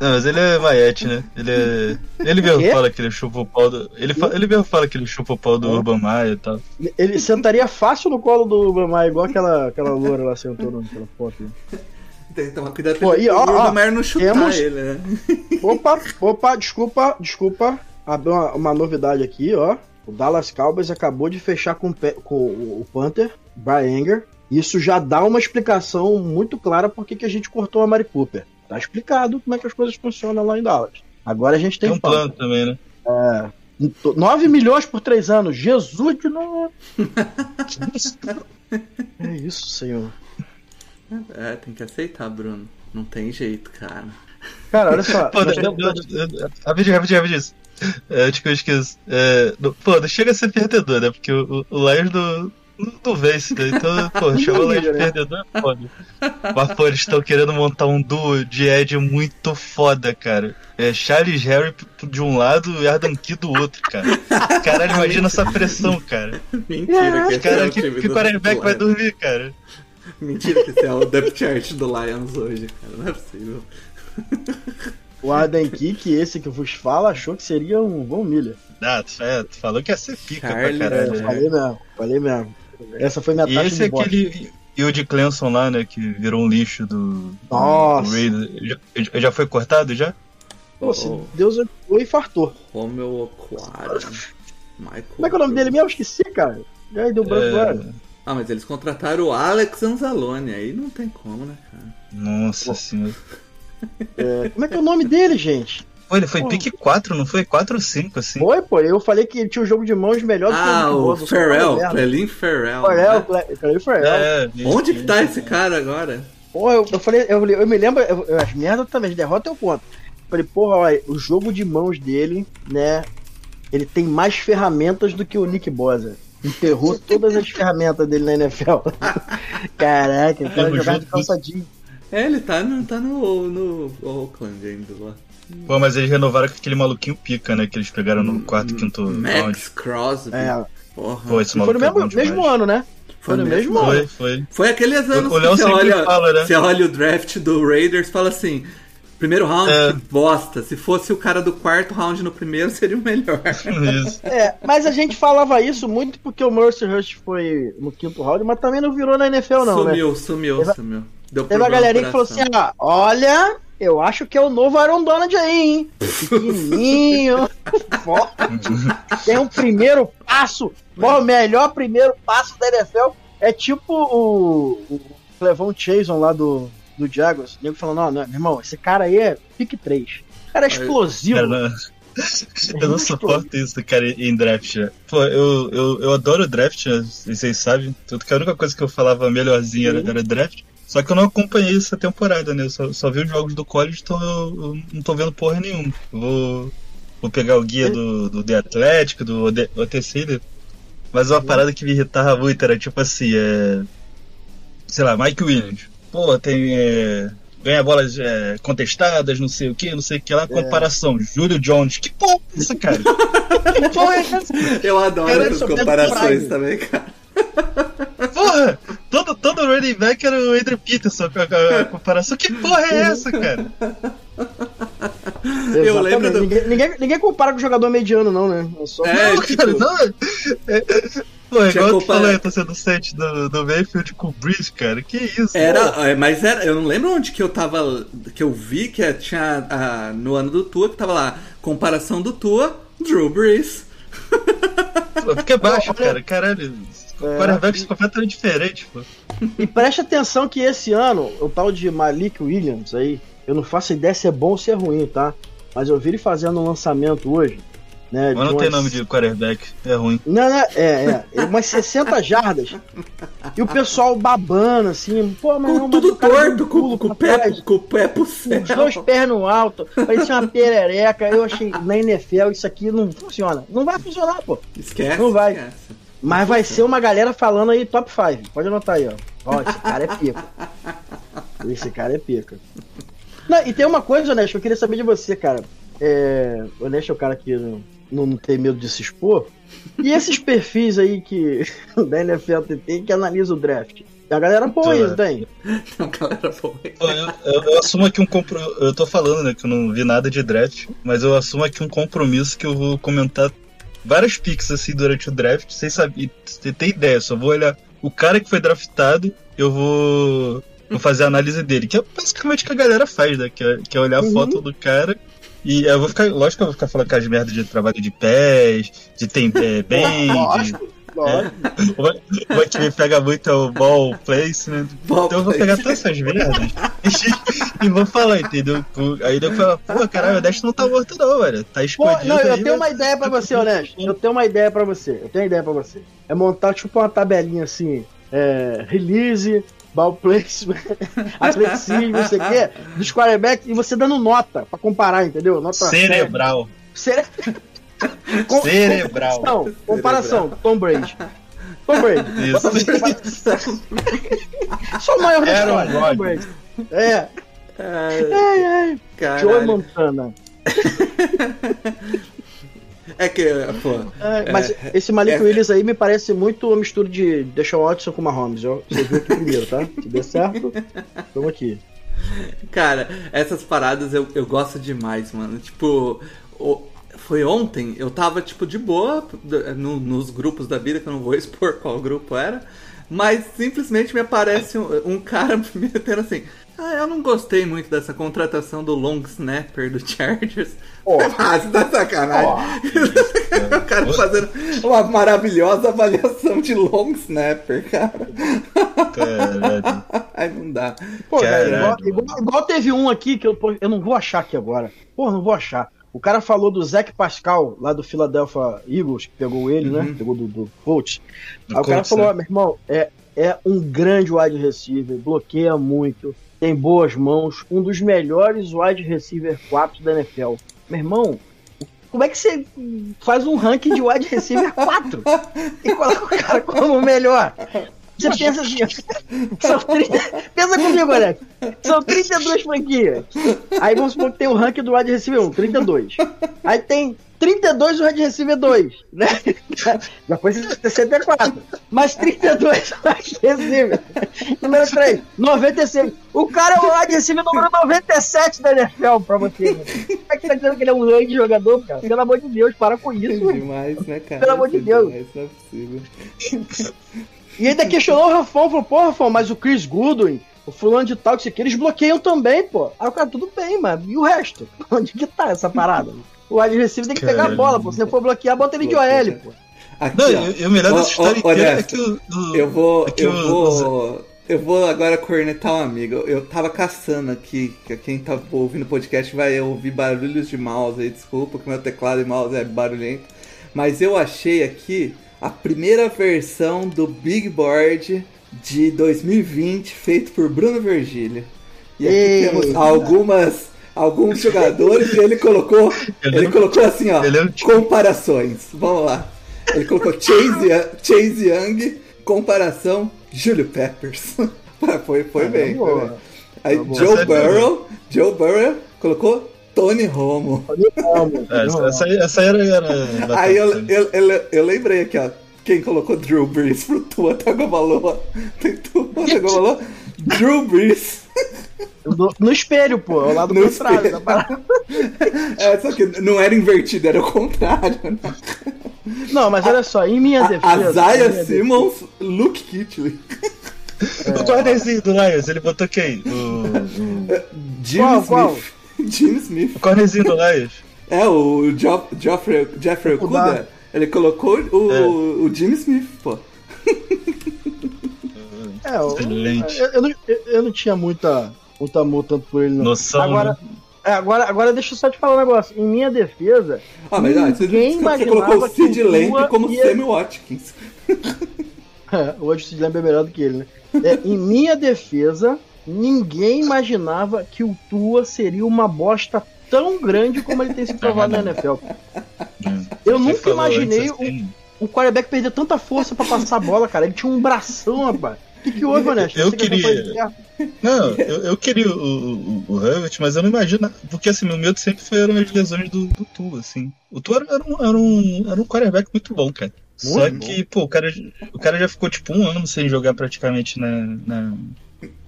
Não, mas ele é vaiete, né? Ele é. Ele mesmo Quê? fala que ele chupa o pau do. Ele, fa- ele mesmo fala que ele chupa o pau do Urban Maia e tal. Ele sentaria fácil no colo do Romar, igual aquela, aquela loura lá sentou naquela foto. né? Tem que tomar cuidado pra e, ó, o Urban Meyer não chutar temos- ele, né? Opa, opa, desculpa, desculpa. Abriu uma, uma novidade aqui, ó. O Dallas Cowboys acabou de fechar com, com o Panther, Brian Anger, Isso já dá uma explicação muito clara por que a gente cortou a Mari Cooper. Tá explicado como é que as coisas funcionam lá em Dallas. Agora a gente tem, Tem um plano também, né? 9 milhões por três anos. Jesus de novo. é isso, senhor. É, tem que aceitar, Bruno. Não tem jeito, cara. Cara, olha só. Pô, nós eu- temos- rapidinho, rapidinho, rapidinho. É, antes que eu esqueça. É, não- pô, não chega a ser perdedor, né? Porque o, o o Lions não, não vence, né? Então, pô, chamou o Lions de né? perdedor é foda. Mas, pô, eles estão querendo montar um duo de Ed muito foda, cara. É Charles Harry de um lado e Ardan Key do outro, cara. Caralho, imagina essa pressão, cara. Mentira que é Cara, o que, time que do quarterback vai dormir, cara. Mentira que esse é o depth chart do Lions hoje, cara. Não é possível. O Arden Kick, esse que vos fala, achou que seria um Von Miller. Ah, tu, é, tu falou que ia ser pica Charlie, pra É, caralho. eu né? falei mesmo, falei mesmo. Essa foi minha E taxa esse de é aquele. E o de Clemson lá, né? Que virou um lixo do. Nossa. Do Raiders. Já, já foi cortado já? Pô, se Deus ajudou e fartou. Romeu Okwara. Michael Como é que é o nome dele mesmo? Esqueci, cara. Já deu branco É, agora. Ah, mas eles contrataram o Alex Anzalone. Aí não tem como, né, cara? Nossa senhora. É, como é que é o nome dele, gente? Pô, ele foi Pô. pique 4, não foi? 4 ou 5, assim. Foi, pô. Eu falei que ele tinha um jogo de mãos melhor do que Ah, Nick o Bosa, só Ferrell. Clelin Ferrell. Ferrell, né? Cle- Clelin Ferrell. É, Onde que tá esse cara agora? Pô, eu, eu falei, eu, eu me lembro, eu, eu, as merdas também, de derrota eu conto. Falei, porra, olha, o jogo de mãos dele, né? Ele tem mais ferramentas do que o Nick Bosa. Enterrou todas as ferramentas dele na NFL. Caraca, o cara jogava de calça jeans. É, ele tá no, tá no, no Oakland ainda lá. Pô, mas eles renovaram com aquele maluquinho pica, né? Que eles pegaram no quarto, quinto round. Max Crosby. É, Porra. Pô, esse foi maluco no é mesmo, demais. mesmo ano, né? Foi no mesmo ano. Foi, foi. Foi aqueles anos o que você sempre olha, fala, né? você olha o draft do Raiders e fala assim: primeiro round, É. que bosta. Se fosse o cara do quarto round no primeiro, seria o melhor. Isso. É, mas a gente falava isso muito porque o Mercy Rush foi no quinto round, mas também não virou na NFL, não, né? sumiu, sumiu, Teve- sumiu. Deu Teve no galerinha que falou assim: ah, olha, eu acho que é o novo Aaron Donald aí, hein? Pequenininho, forte. Tem um primeiro passo. Bom, o melhor primeiro passo da NFL é tipo o, o Clevon Chason lá do, do Jaguars. O nego falando: não, não, meu irmão, esse cara aí é pick 3. O cara é explosivo. Cara, não- eu não suporto isso, cara, em draft. né? Pô, eu, eu, eu adoro draft, né? vocês sabem. Tanto que a única coisa que eu falava melhorzinha era, era draft. Só que eu não acompanhei essa temporada, né? Eu só, só vi os jogos do college, então eu, eu não tô vendo porra nenhuma. Eu Vou, vou pegar o guia do, do The Atlético, do OTC, né? Mas uma parada que me irritava muito era tipo assim, é. Sei lá, Mike Williams. Pô, tem. É, ganha bolas é, contestadas, não sei o que, não sei o que lá, comparação. Júlio Jones. Que porra é essa, cara? que porra é essa? Eu adoro essas pega comparações também, cara. Porra! Todo, todo running back era o Adrian Peterson com a, a comparação. Que porra é essa, cara? Eu Exatamente. lembro do- Ninguém, ninguém, ninguém compara com jogador mediano, não, né? É só... É, não, tipo, cara, não. É, é, pô, é igual tu compara- falou, eu tô sendo set do, do Mayfield com o Breeze, cara. Que isso? Era, é, mas era, eu não lembro onde que eu tava, que eu vi que tinha ah, no ano do Tua que tava lá, comparação do Tua, Drew Brees. Pô, Fica baixo, Olha- cara. Caralho. É. Quarterbacks completamente diferentes, pô. E preste atenção que esse ano, o tal de Malik Williams aí, eu não faço ideia se é bom ou se é ruim, tá? Mas eu vi ele fazendo um lançamento hoje, né? Mas não de tem umas- nome de quarterback. É ruim. Não, não, é, é, umas 60 jardas. E o pessoal babando, assim, pô, mas Com não, tudo torto, com, pulo com, o pra pé, com o pé pro céu. Os dois pés no alto, parecia uma perereca. Eu achei, na NFL, isso aqui não funciona. Não vai funcionar, pô. Esquece, Não vai. esquece. Mas vai ser uma galera falando aí top 5. Pode anotar aí, ó. Ó, esse cara é pica. Esse cara é pica. Não, e tem uma coisa, Honesto, que eu queria saber de você, cara. É, o Honesto é o cara que não, não, não tem medo de se expor. E esses perfis aí que da NFL tem que analisa o draft. A galera põe isso, tem. Então, galera. Pô, eu, eu- eu assumo aqui um compromisso. Eu tô falando, né, que eu não vi nada de draft, mas eu assumo aqui um compromisso que eu vou comentar várias picks assim durante o draft, sem saber, sem ter ideia. Só vou olhar o cara que foi draftado, eu vou, vou fazer a análise dele, que é basicamente o que a galera faz, né? Que é, que é olhar a Uhum. foto do cara. E eu vou ficar, lógico que eu vou ficar falando com as merdas de trabalho de pés, de tem é, bem, Lógico. Lógico. O time pega muito o ball placement. Ball então eu vou pegar todas essas merdas e, vou falar, entendeu? Aí eu falo, pô, caralho, o Dash não tá morto não, velho. Tá Pô, escondido. não, eu aí, tenho mas- uma ideia pra você, Honesto. Eu tenho uma ideia pra você. Eu tenho uma ideia pra você. É montar tipo uma tabelinha assim, é, release, ball placement, atletismo, não sei o quê, dos quarterbacks, e você dando nota pra comparar, entendeu? Nota Cerebral. Cere... Com- Cerebral. Comparação, comparação, Tom Brady. Tom Brady. Isso. Só o maior da história, Tom. Brady. É. Ai, Ai, ai. Joe caralho. Montana. É que, pô. É, mas esse Malik é- Willis aí me parece muito uma mistura de Deshaun Watson com Mahomes. ó. Você viu aqui primeiro, tá? Se der certo, vamos aqui. Cara, essas paradas eu, eu gosto demais, mano. Tipo, o- foi ontem, eu tava, tipo, de boa no- nos grupos da vida, que eu não vou expor qual grupo era. Mas simplesmente me aparece um, um cara me metendo assim. Ah, eu não gostei muito dessa contratação do long snapper do Chargers. Ó. Ah, você tá sacanagem. o cara fazendo uma maravilhosa avaliação de long snapper, cara. Caralho. Ai, não dá. Pô, Caralho. igual, igual- igual teve um aqui que eu, eu não vou achar aqui agora. Pô, não vou achar. O cara falou do Zac Pascal, lá do Philadelphia Eagles, que pegou ele, né? Pegou do, do. Do Aí o cara falou, né? ó, meu irmão, é, é um grande wide receiver, bloqueia muito, tem boas mãos, um dos melhores wide receiver 4 da NFL. Meu irmão, como é que você faz um ranking de wide receiver 4 e coloca o cara como o melhor? Você pensa assim, são 30, pensa comigo, Alex. São 32 franquias. Aí vamos supor que tem o ranking do wide receiver 1, 32. Aí tem 32 o wide receiver 2, né? Já foi 64. Mais 32 o wide receiver. Número 3, 96. O cara é o wide receiver número 97 da NFL pra você. né? Como é que tá dizendo que ele é um grande jogador, cara? Pelo amor de Deus, para com isso. demais, né, cara? Pelo amor de é Deus. demais, não é possível. E ainda questionou o Rafão, falou, pô, Rafão, mas o Chris Goodwin, o fulano de tal, que isso aqui, eles bloqueiam também, pô. Aí o cara, tudo bem, mas e o resto? Onde que tá essa parada? O wide receiver tem que pegar a bola, pô. Se não for bloquear, bota ele de OL, pô. Aqui, Não, ó. e o melhor Ó, dessa história ó, inteira é que o. Eu vou, é eu o- vou, eu vou agora cornetar um amigo. Eu tava caçando aqui, que quem tá ouvindo o podcast vai ouvir barulhos de mouse aí, desculpa, que meu teclado e mouse é barulhento. Mas eu achei aqui a primeira versão do Big Board de 2020, feito por Bruno Virgílio. E aqui Eita. temos algumas, alguns jogadores e ele colocou, Ele ele colocou assim, ó, comparações. Vamos lá. Ele colocou Chase, Chase Young, comparação Julio Peppers. foi foi Ah, bem. Foi bem. Aí Tá. Joe Essa é Burrow, Joe Burrow colocou Tony Romo. Vamos, É, essa, essa era. era Aí eu, eu, eu, eu lembrei aqui, ó. Quem colocou Drew Brees pro Tua Tagovailoa? Tem Tua Tagovailoa? Drew Brees. No, no espelho, pô, ao lado No contrário espelho. da parada. É, só que não era invertido, era o contrário. Né? Não, mas olha só, em minha A, defesa. Isaiah Simmons, Luke Kitley. O cornerzinho do Lions, ele botou quem? O, Jimmy Qual, Smith. qual? Jimmy Smith. o cornerzinho do Lions. É, o jo Joffrey, Jeffrey Okuda. Ele colocou o, É. o Jimmy Smith, pô. É, eu, Excelente. eu, eu não, eu- eu não tinha muita, muito amor tanto por ele, não. Noção, agora, né? é, agora, agora deixa eu só te falar um negócio. Em minha defesa, Ah, mas ah, você, você imaginava colocou o que Sid Lamb como ia- Sammy Watkins. hoje o Sid Lamb é melhor do que ele, né? É, em minha defesa, ninguém imaginava que o Tua seria uma bosta tão grande como ele tem se provado na NFL. Eu Quem nunca imaginei assim, o quarterback perder tanta força pra passar a bola, cara. Ele tinha um bração, rapaz. O que, que houve, Honesto? Eu Você que queria-. Não, eu, eu queria o, o, o Herbert, mas eu não imagino. Porque assim, meu medo sempre foram as lesões do, do Tua, assim. O Tua era, era um, era, um, era um quarterback muito bom, cara. Só Muito que, pô, o cara, o cara já ficou tipo um ano sem jogar praticamente na, na,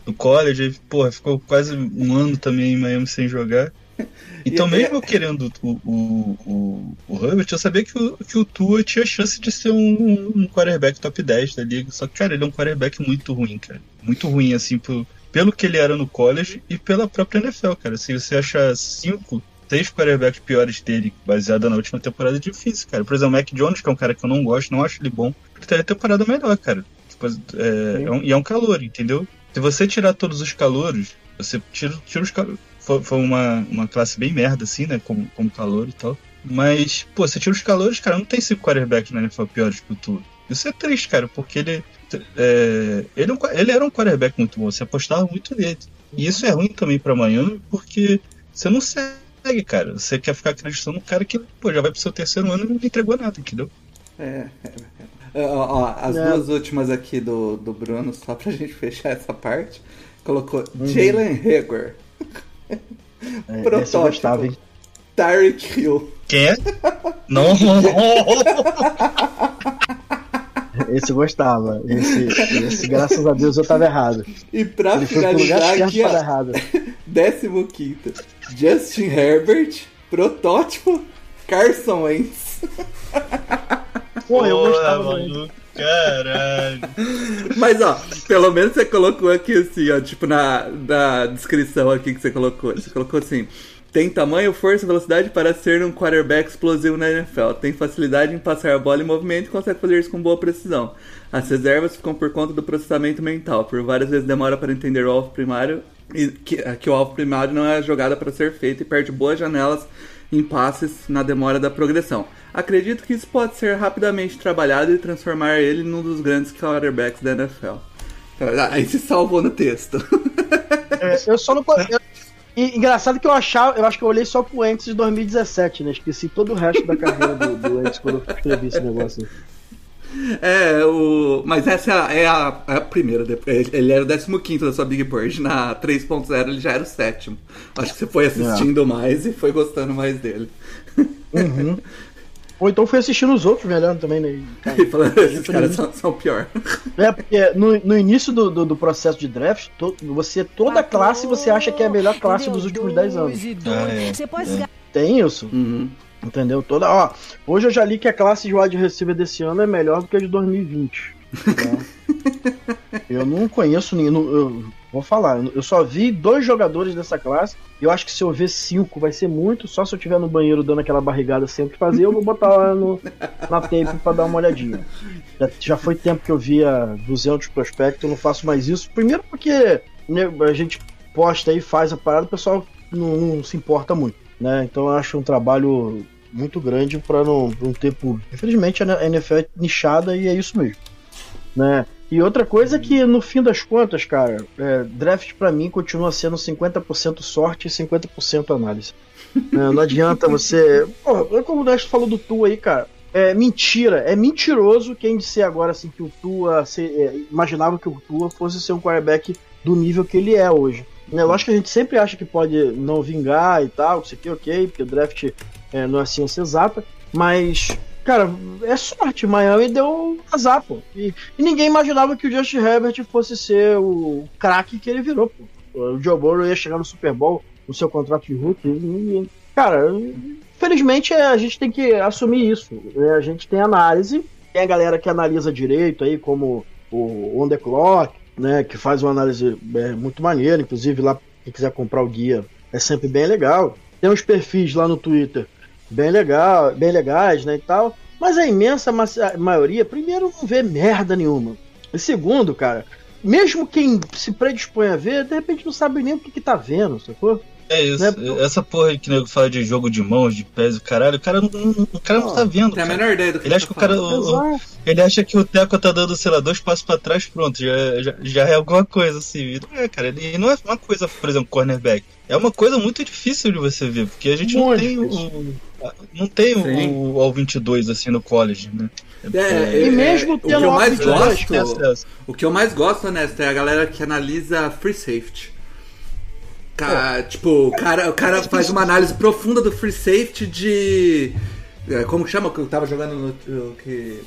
no college. Porra, ficou quase um ano também em Miami sem jogar. Então, E- mesmo eu querendo o, o, o, o Herbert, eu sabia que o, que o Tua tinha chance de ser um, um quarterback top 10 da liga. Só que, cara, ele é um quarterback muito ruim, cara. Muito ruim, assim, pro, pelo que ele era no college e pela própria NFL, cara. Se você achar cinco, seis quarterbacks piores dele, baseada na última temporada, é difícil, cara. Por exemplo, o Mac Jones, que é um cara que eu não gosto, não acho ele bom. ter temporada melhor, cara. Tipo, é, é um, e é um calor, entendeu? Se você tirar todos os calouros, você tira, tira os calouros. Foi, foi uma, uma classe bem merda, assim, né? Como, como calor e tal. Mas, pô, você tira os calores, cara, não tem cinco quarterbacks na NFL piores que o Tua. Isso é triste, cara, porque ele, é, ele, é ele era um quarterback muito bom, você apostava muito nele. E isso é ruim também para amanhã, porque você não segue, cara. Você quer ficar acreditando no cara que pô, já vai pro seu terceiro ano e não entregou nada, entendeu? É, é, é. Ó, ó, as é. duas últimas aqui do, do Bruno, só pra gente fechar essa parte, colocou uhum. Jalen Hager. É, Protótipo. Tyreek Hill. Quem é? Não! Esse gostava. Esse, esse, graças a Deus, eu tava errado. E pra Ele finalizar aqui, ó, errado. 15 Justin Herbert, protótipo, Carson Wentz. Pô, eu gostava muito. Caralho. Mas ó, pelo menos você colocou aqui assim, ó, tipo na, na descrição aqui que você colocou. Você colocou assim: tem tamanho, força e velocidade para ser um quarterback explosivo na NFL. Tem facilidade em passar a bola em movimento e consegue fazer isso com boa precisão. As reservas ficam por conta do processamento mental. Por várias vezes demora para entender o alvo primário e que, que o alvo primário não é a jogada para ser feita e perde boas janelas em passes na demora da progressão. Acredito que isso pode ser rapidamente trabalhado e transformar ele num dos grandes quarterbacks da NFL. Aí se salvou no texto. É, eu só não. E engraçado que eu achava, eu acho que eu olhei só pro Ents de 2017, né? Esqueci todo o resto da carreira do, do Ents quando eu escrevi esse negócio. É, o... mas essa é a, é a primeira. Ele era o 15 da sua Big Bird. Na 3.0 ele já era o sétimo. Acho que você foi assistindo é. mais e foi gostando mais dele. Uhum. Ou então fui assistindo os outros melhor também, né? E falando, esses caras são, são pior. É, porque no, no início do, do, do, processo de draft, to, você, toda classe você acha que é a melhor classe dos últimos 10 anos. Ah, é. é. Tem isso. Uhum. Entendeu? Toda, ó, hoje eu já li que a classe de wide receiver desse ano é melhor do que a de 2020. Tá? eu não conheço nenhum. Eu, Vou falar, eu só vi dois jogadores dessa classe. Eu acho que se eu ver cinco vai ser muito. Só se eu estiver no banheiro dando aquela barrigada sempre fazer, eu vou botar lá no, na tape para dar uma olhadinha. Já, já, foi tempo que eu via 200 prospectos, eu não faço mais isso. Primeiro porque né, a gente posta aí, faz a parada, o pessoal não, não se importa muito. Né? Então eu acho um trabalho muito grande para não, não ter público. Infelizmente a NFL é nichada e é isso mesmo. Né? E outra coisa é que, no fim das contas, cara, é, draft para mim continua sendo 50% sorte e 50% análise. é, não adianta você. Porra, é como o Nesto falou do Tua aí, cara. É mentira, é mentiroso quem disser agora assim que o Tua se, é, imaginava que o Tua fosse ser um quarterback do nível que ele é hoje. Né, lógico que a gente sempre acha que pode não vingar e tal, isso aqui ok, porque o draft é, não é ciência exata, mas cara, é sorte. Miami deu azar, pô. E, e, ninguém imaginava que o Justin Herbert fosse ser o craque que ele virou, pô. O Joe Burrow ia chegar no Super Bowl no seu contrato de Hulk. E, cara, felizmente é, a gente tem que assumir isso. Né? A gente tem análise, tem a galera que analisa direito aí, como o On The Clock, né, que faz uma análise é, muito maneira. Inclusive, lá, quem quiser comprar o guia, é sempre bem legal. Tem uns perfis lá no Twitter bem legal, bem legais, né, e tal. Mas a imensa maioria, primeiro, não vê merda nenhuma. E segundo, cara, mesmo quem se predispõe a ver, de repente não sabe nem o que, que tá vendo, sacou? É isso. Né? Essa porra aí que o nego fala de jogo de mãos, de pés, o caralho, o cara não, o cara não, não tá vendo. Tem a menor ideia do que ele acha tá que o cara. O, ele acha que o Teco tá dando, sei lá, dois passos pra trás, pronto, já, já, já é alguma coisa, assim. Não é, cara. Ele não é uma coisa, por exemplo, cornerback. É uma coisa muito difícil de você ver, porque a gente muito não tem o. Não tem Sim. o All 22 assim no college, né? É, é, e mesmo é, o que eu mais gosto, o que eu mais gosto, honesto, é a galera que analisa free safety. Cara, tipo, o cara, o cara faz uma análise profunda do free safety de. É, como que chama que eu tava jogando no. Que,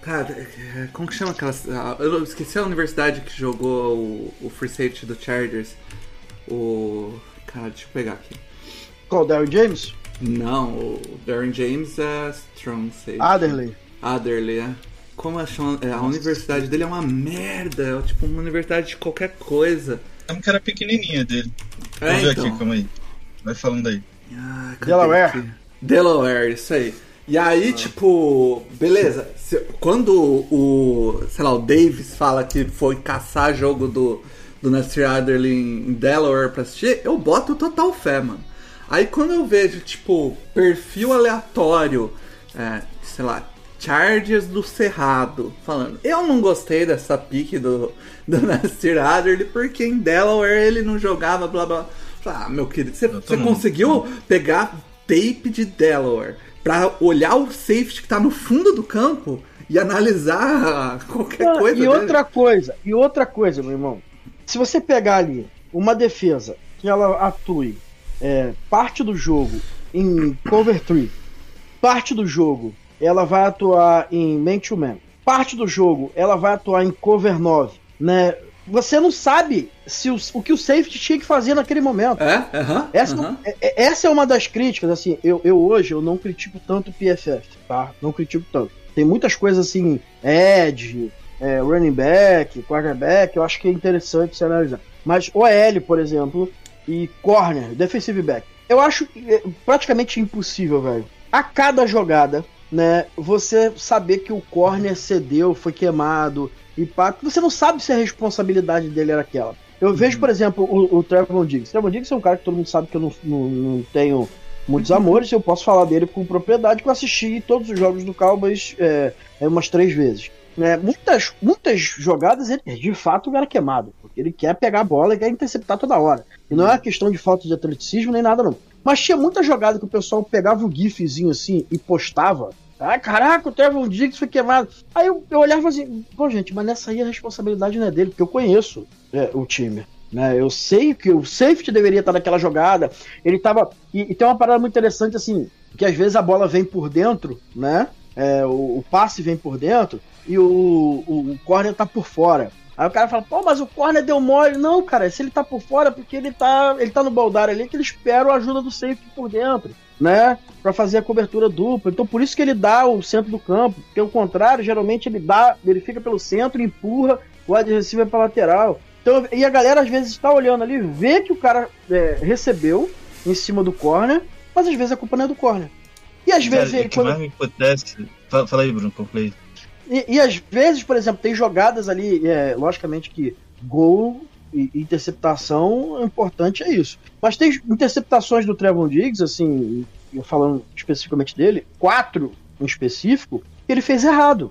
cara, é, como que chama aquela. Eu esqueci a universidade que jogou o, o free safety do Chargers. O. Cara, deixa eu pegar aqui. Qual, Darren James? Não, o Darren James é Strong Safety. Adderley. Adderley, é. Como a, a universidade dele é uma merda, é tipo uma universidade de qualquer coisa. É um cara pequenininha dele. É, Vamos ver então. aqui, calma aí. Vai falando aí. Ah, Delaware. Delaware, isso aí. E aí, tipo, beleza. se- quando o, sei lá, o Davis fala que foi caçar jogo do, do Nasir Adderley em Delaware pra assistir, eu boto total fé, mano. Aí quando eu vejo, tipo, perfil aleatório, é, sei lá, Chargers do Cerrado, falando, eu não gostei dessa pique do, do Nasir Adderley porque em Delaware ele não jogava, blá blá. Ah, meu querido, você, conseguiu pegar tape de Delaware pra olhar o safety que tá no fundo do campo e analisar qualquer Ah, coisa e dele? outra coisa, e outra coisa, meu irmão. Se você pegar ali uma defesa que ela atue é, parte do jogo em cover 3, parte do jogo ela vai atuar em man to man, parte do jogo ela vai atuar em cover 9, né? Você não sabe se o, o que o safety tinha que fazer naquele momento. É? Aham. Essa, é- é- essa é uma das críticas, assim, eu, eu hoje eu não critico tanto o PFF, tá? Não critico tanto. Tem muitas coisas assim, edge, é, running back, quarterback, eu acho que é interessante se analisar. Mas OL, por exemplo, e corner, defensive back, eu acho é, praticamente impossível, velho. A cada jogada, né, você saber que o corner cedeu, foi queimado, e pá, você não sabe se a responsabilidade dele era aquela. Eu vejo, por exemplo, o, o Trevor Diggs. Trevor Diggs é um cara que todo mundo sabe que eu não, não, não tenho muitos amores, eu posso falar dele com propriedade, que eu assisti todos os jogos do Cowboys é, é, umas três vezes. né? muitas, muitas jogadas ele de fato era queimado, porque ele quer pegar a bola e quer interceptar toda hora. E não é uma questão de falta de atleticismo nem nada, não. Mas tinha muita jogada que o pessoal pegava o gifzinho assim e postava. Ah, caraca, o Trevor Diggs foi queimado. Aí eu, eu olhava assim, pô, gente, mas nessa aí a responsabilidade não é dele, porque eu conheço é, o time. Né? Eu sei que o safety deveria estar naquela jogada. Ele tava. E, e tem uma parada muito interessante, assim, que às vezes a bola vem por dentro, né? É, o, o passe vem por dentro e o, o, o corner tá por fora. Aí o cara fala, pô, mas o corner deu mole. Não, cara, se ele tá por fora, é porque ele tá, ele tá no baldar ali, que ele espera a ajuda do safety por dentro, né? Pra fazer a cobertura dupla. Então por isso que ele dá o centro do campo. Porque o contrário, geralmente ele dá, ele fica pelo centro e empurra o wide receiver pra lateral. Então, e a galera às vezes está olhando ali, vê que o cara é, recebeu em cima do corner, mas às vezes a culpa não é do corner. E às Cara, vezes o ele, que quando- mais me acontece. Fala, fala aí, Bruno, conclui. E, e às vezes, por exemplo, tem jogadas ali, é, logicamente que gol e interceptação é importante é isso. Mas tem interceptações do Trevor Diggs, assim, falando especificamente dele, quatro em específico, que ele fez errado.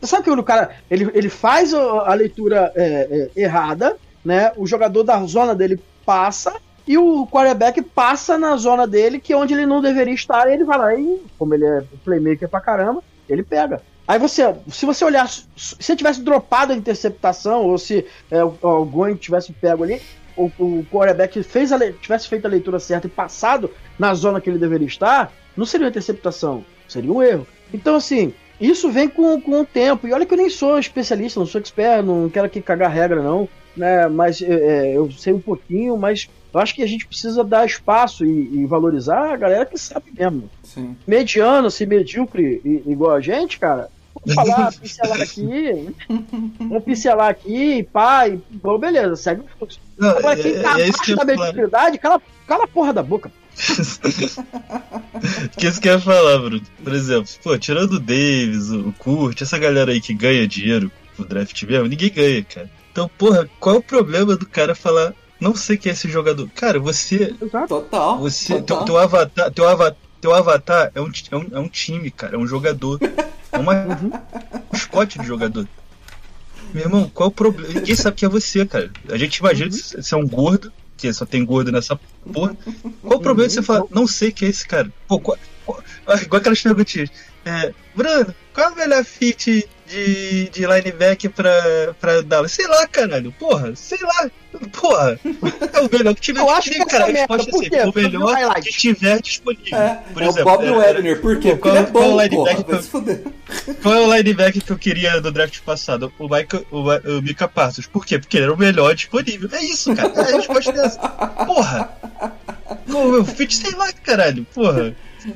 Você sabe que o cara ele, ele faz a, a leitura é, é, errada, né? O jogador da zona dele passa e o quarterback passa na zona dele, que é onde ele não deveria estar, e ele vai lá e, como ele é playmaker pra caramba, ele pega. Aí você, se você olhar, se tivesse dropado a interceptação, ou se é, o, o Goin tivesse pego ali, o, o quarterback fez a, tivesse feito a leitura certa e passado na zona que ele deveria estar, não seria uma interceptação, seria um erro. Então, assim, isso vem com, com o tempo. E olha que eu nem sou especialista, não sou expert, não quero aqui cagar regra, não. Né? Mas é, é, eu sei um pouquinho, mas eu acho que a gente precisa dar espaço e, e valorizar a galera que sabe mesmo. Sim. Mediano, se medíocre igual a gente, cara, vamos falar, pincelar aqui, vamos pincelar aqui, pá, e bom, beleza, segue o fluxo. Não, Agora, é, quem tá é isso que abaixo da mediocridade, cala, cala a porra da boca. que isso que eu ia falar, Bruno. Por exemplo, pô, tirando o Davis, o Kurt, essa galera aí que ganha dinheiro no draft mesmo, ninguém ganha, cara. Então, porra, qual é o problema do cara falar, não sei quem é esse jogador? Cara, você. Exato. Total. você total. teu, teu avatar, teu, ava, teu avatar é um, é, um, é um time, cara, é um jogador. É uma Uhum. mascote de jogador. Meu irmão, qual é o problema? Ninguém sabe que é você, cara. A gente imagina que você é um gordo, que só tem gordo nessa porra. Qual o problema de você falar, não sei quem é esse cara? Pô, qual- qual- ah, igual aquelas perguntinhas. É, Bruno, qual é o melhor fit de, de linebacker pra, pra Dallas? Sei lá, caralho. Porra, sei lá. Porra, é o melhor que tiver Eu acho disponível, que cara. A resposta é por assim, quê? o eu melhor highlight. que tiver disponível. É, Por é exemplo, o Bob é, Wagner. Por quê? É qual- qual bom, linebacker porra. eu-. Qual é o linebacker que eu queria no draft passado? O, Michael, o, o Mika Parsons. Por quê? Porque ele era o melhor disponível. É isso, cara. É a resposta é essa. Porra! Qual é o fit? Sei lá, caralho. Porra.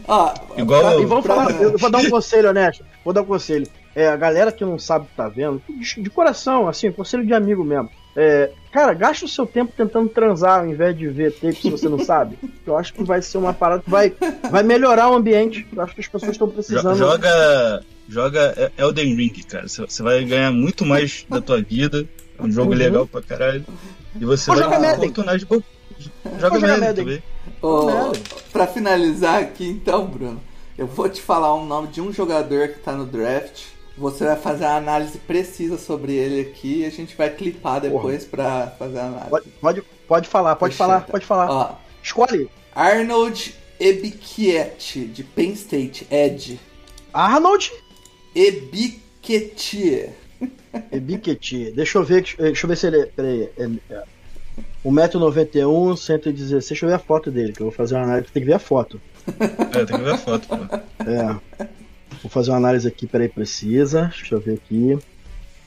Ah, Igual. E vamos Pra- falar, eu vou dar um conselho, honesto. Vou dar um conselho. É, a galera que não sabe que tá vendo, de, de coração, assim, conselho de amigo mesmo. É, cara, gasta o seu tempo tentando transar ao invés de ver tape se você não sabe. Eu acho que vai ser uma parada que vai, vai melhorar o ambiente. Eu acho que as pessoas estão precisando. Joga, joga Elden Ring, cara. Você vai ganhar muito mais da tua vida. É um jogo uhum. legal pra caralho. E você Ou vai joga ter oportunidade de. Joga Madden também. Oh, pra finalizar aqui, então, Bruno, eu vou te falar o nome de um jogador que tá no draft você vai fazer a análise precisa sobre ele aqui e a gente vai clipar depois Porra. pra fazer a análise. Pode, pode, pode falar, pode Deixa falar, tá. pode falar. Ó, Escolhe. Arnold Ebiquiet, de Penn State, Ed. Arnold? Ebiquiet. Ebiquiet. Deixa eu ver, deixa eu ver se ele. Peraí. É, 1,91m, 116. Deixa eu ver a foto dele, que eu vou fazer uma análise. Tem que ver a foto. É, tem que ver a foto, pô. É. Vou fazer uma análise aqui, peraí, precisa. Deixa eu ver aqui.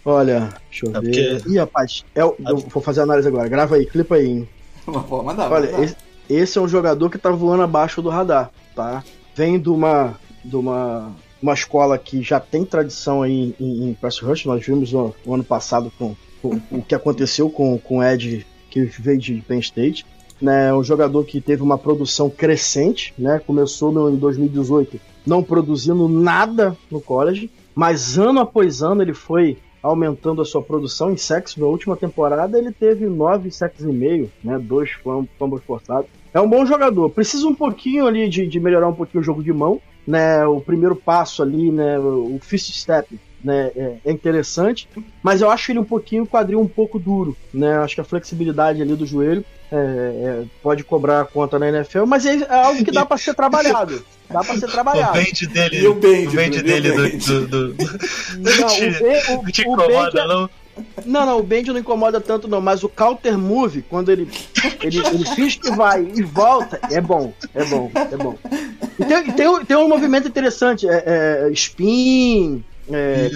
Olha, deixa eu é ver. Porque... Ih, rapaz, é, eu vou fazer a análise agora. Grava aí, clipa aí, hein? Mandar, Olha, mandar. Esse, esse, é um jogador que tá voando abaixo do radar, tá? Vem de uma, de uma, uma escola que já tem tradição aí em, em Press Rush. Nós vimos o, o ano passado com, com, o que aconteceu com, com o Ed, que veio de Penn State. Né, um jogador que teve uma produção crescente, né? Começou no, em 2018 não produzindo nada no college, mas ano após ano ele foi aumentando a sua produção em sexo. Na última temporada ele teve nove sexos e meio, né? Dois fumbles forçados. É um bom jogador. Precisa um pouquinho ali de, de, melhorar um pouquinho o jogo de mão, né? O primeiro passo ali, né? O fist step. Né, é, é interessante, mas eu acho ele um pouquinho quadril um pouco duro, né? Acho que a flexibilidade ali do joelho é, é, pode cobrar a conta na NFL, mas é, é algo que dá para ser trabalhado. Dá pra ser trabalhado. O bend dele, e o bend, o bend dele do, do, do, Não, te, o, o, te incomoda, o não? Não, não, o bend não incomoda tanto não, mas o counter move, quando ele, ele, ele finge que vai e volta, é bom, é bom, é bom. E tem, tem, tem um movimento interessante, é, é spin, é,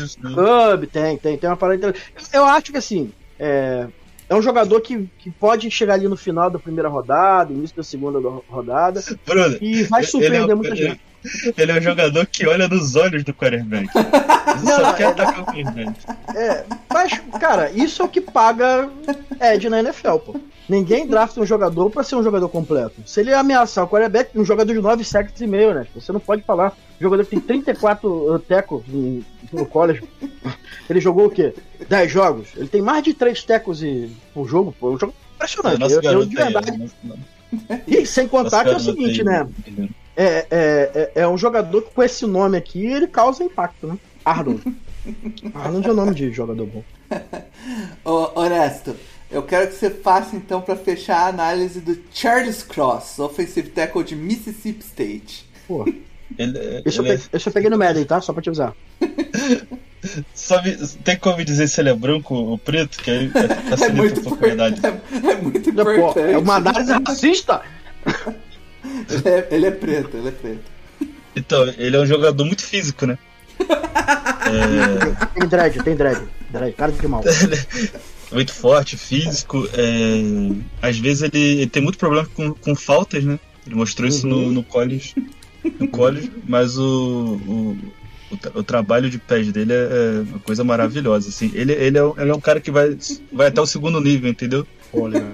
hub, tem, tem, tem uma parada interessante. Eu acho que assim, é, é um jogador que, que pode chegar ali no final da primeira rodada, início da segunda rodada, Bruno, e vai surpreender é, muita ele, gente. Ele é um jogador que olha nos olhos do quarterback. Ele não, só quer é, atacar o quarterback. É, mas, cara, isso é o que paga Ed na NFL, pô. Ninguém drafta um jogador para ser um jogador completo. Se ele ameaçar o quarterback, um jogador de 9 sacks e meio, né? Você não pode falar. Um jogador que tem 34 tecos no college. Ele jogou o quê? 10 jogos? Ele tem mais de 3 tecos por jogo, pô. É um jogo impressionante. É, eu, eu, de verdade. Aí, e sem contar que é o seguinte, né? É, é, é, é, um jogador que com esse nome aqui ele causa impacto, né? Arnold. Arnold é o nome de jogador bom. Ô, Honesto, eu quero que você faça então para fechar a análise do Charles Cross, offensive tackle de Mississippi State. Pô. Ele, isso, ele... eu peguei, isso eu peguei no Madden, tá? Só pra te avisar. Sabe, tem como me dizer se ele é branco ou preto? Que aí facilita é muito um pouco a verdade. É, é, muito importante. Pô, é uma análise racista! ele, é, ele é preto, ele é preto. Então, ele é um jogador muito físico, né? é... Tem dread, tem dread. dread cara de mal. muito forte, físico. É... Às vezes ele, ele, tem muito problema com, com faltas, né? Ele mostrou isso uhum. no, no college. No college, mas o, o, o, o, trabalho de pés dele é, é uma coisa maravilhosa. Assim. Ele, ele, é, ele é um cara que vai, vai até o segundo nível, entendeu?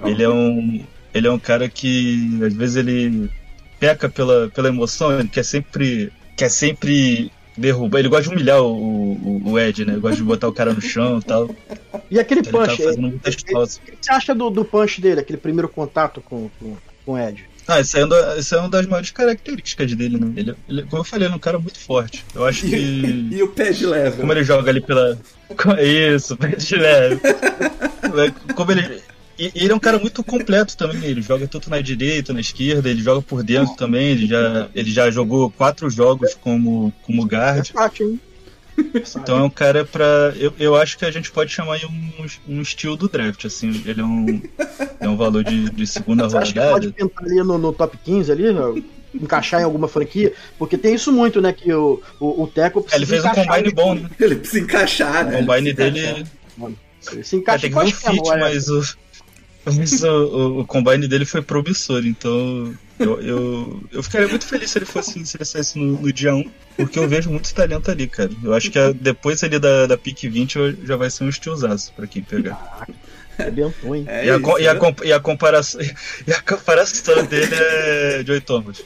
ele é um. Ele é um cara que às vezes ele peca pela, pela emoção, ele quer sempre. Quer sempre derrubar. Ele gosta de humilhar o, o, o Ed, né? Ele gosta de botar o cara no chão e tal. E aquele ele punch? O que você acha do, do punch dele, aquele primeiro contato com, com, com o Ed? Ah, isso é, uma, isso é uma das maiores características dele, né? Ele, ele, como eu falei, ele é um cara muito forte. Eu acho que. E, o pé de leve. Como ele joga ali pela. Isso, pé de leve. como ele. E ele é um cara muito completo também. Ele joga tanto na direita, na esquerda, ele joga por dentro também. Ele já, ele já jogou quatro jogos como, como guard. Então é um cara pra. Eu, eu acho que a gente pode chamar ele um, um estilo do draft, assim. Ele é um, é um valor de, de segunda Você rodada. pode tentar ali no, no, top 15 ali, encaixar em alguma franquia, porque tem isso muito, né? Que o, o, o Teco precisa. Ele fez um combine bom, né? Ele precisa encaixar, né? O combine dele. Ele se encaixa é, tem que ver um fit, mas o Mas o, o, o combine dele foi promissor, então eu, eu, eu ficaria muito feliz se ele fosse se ele saísse no, no dia 1, porque eu vejo muito talento ali, cara. Eu acho que a- depois ali da, da pick 20 eu- já vai ser um estilosaço pra quem pegar. Arrebentou, hein? É e, a, isso, e, a, né? e a comparação e a comparação dele é Joey Thomas.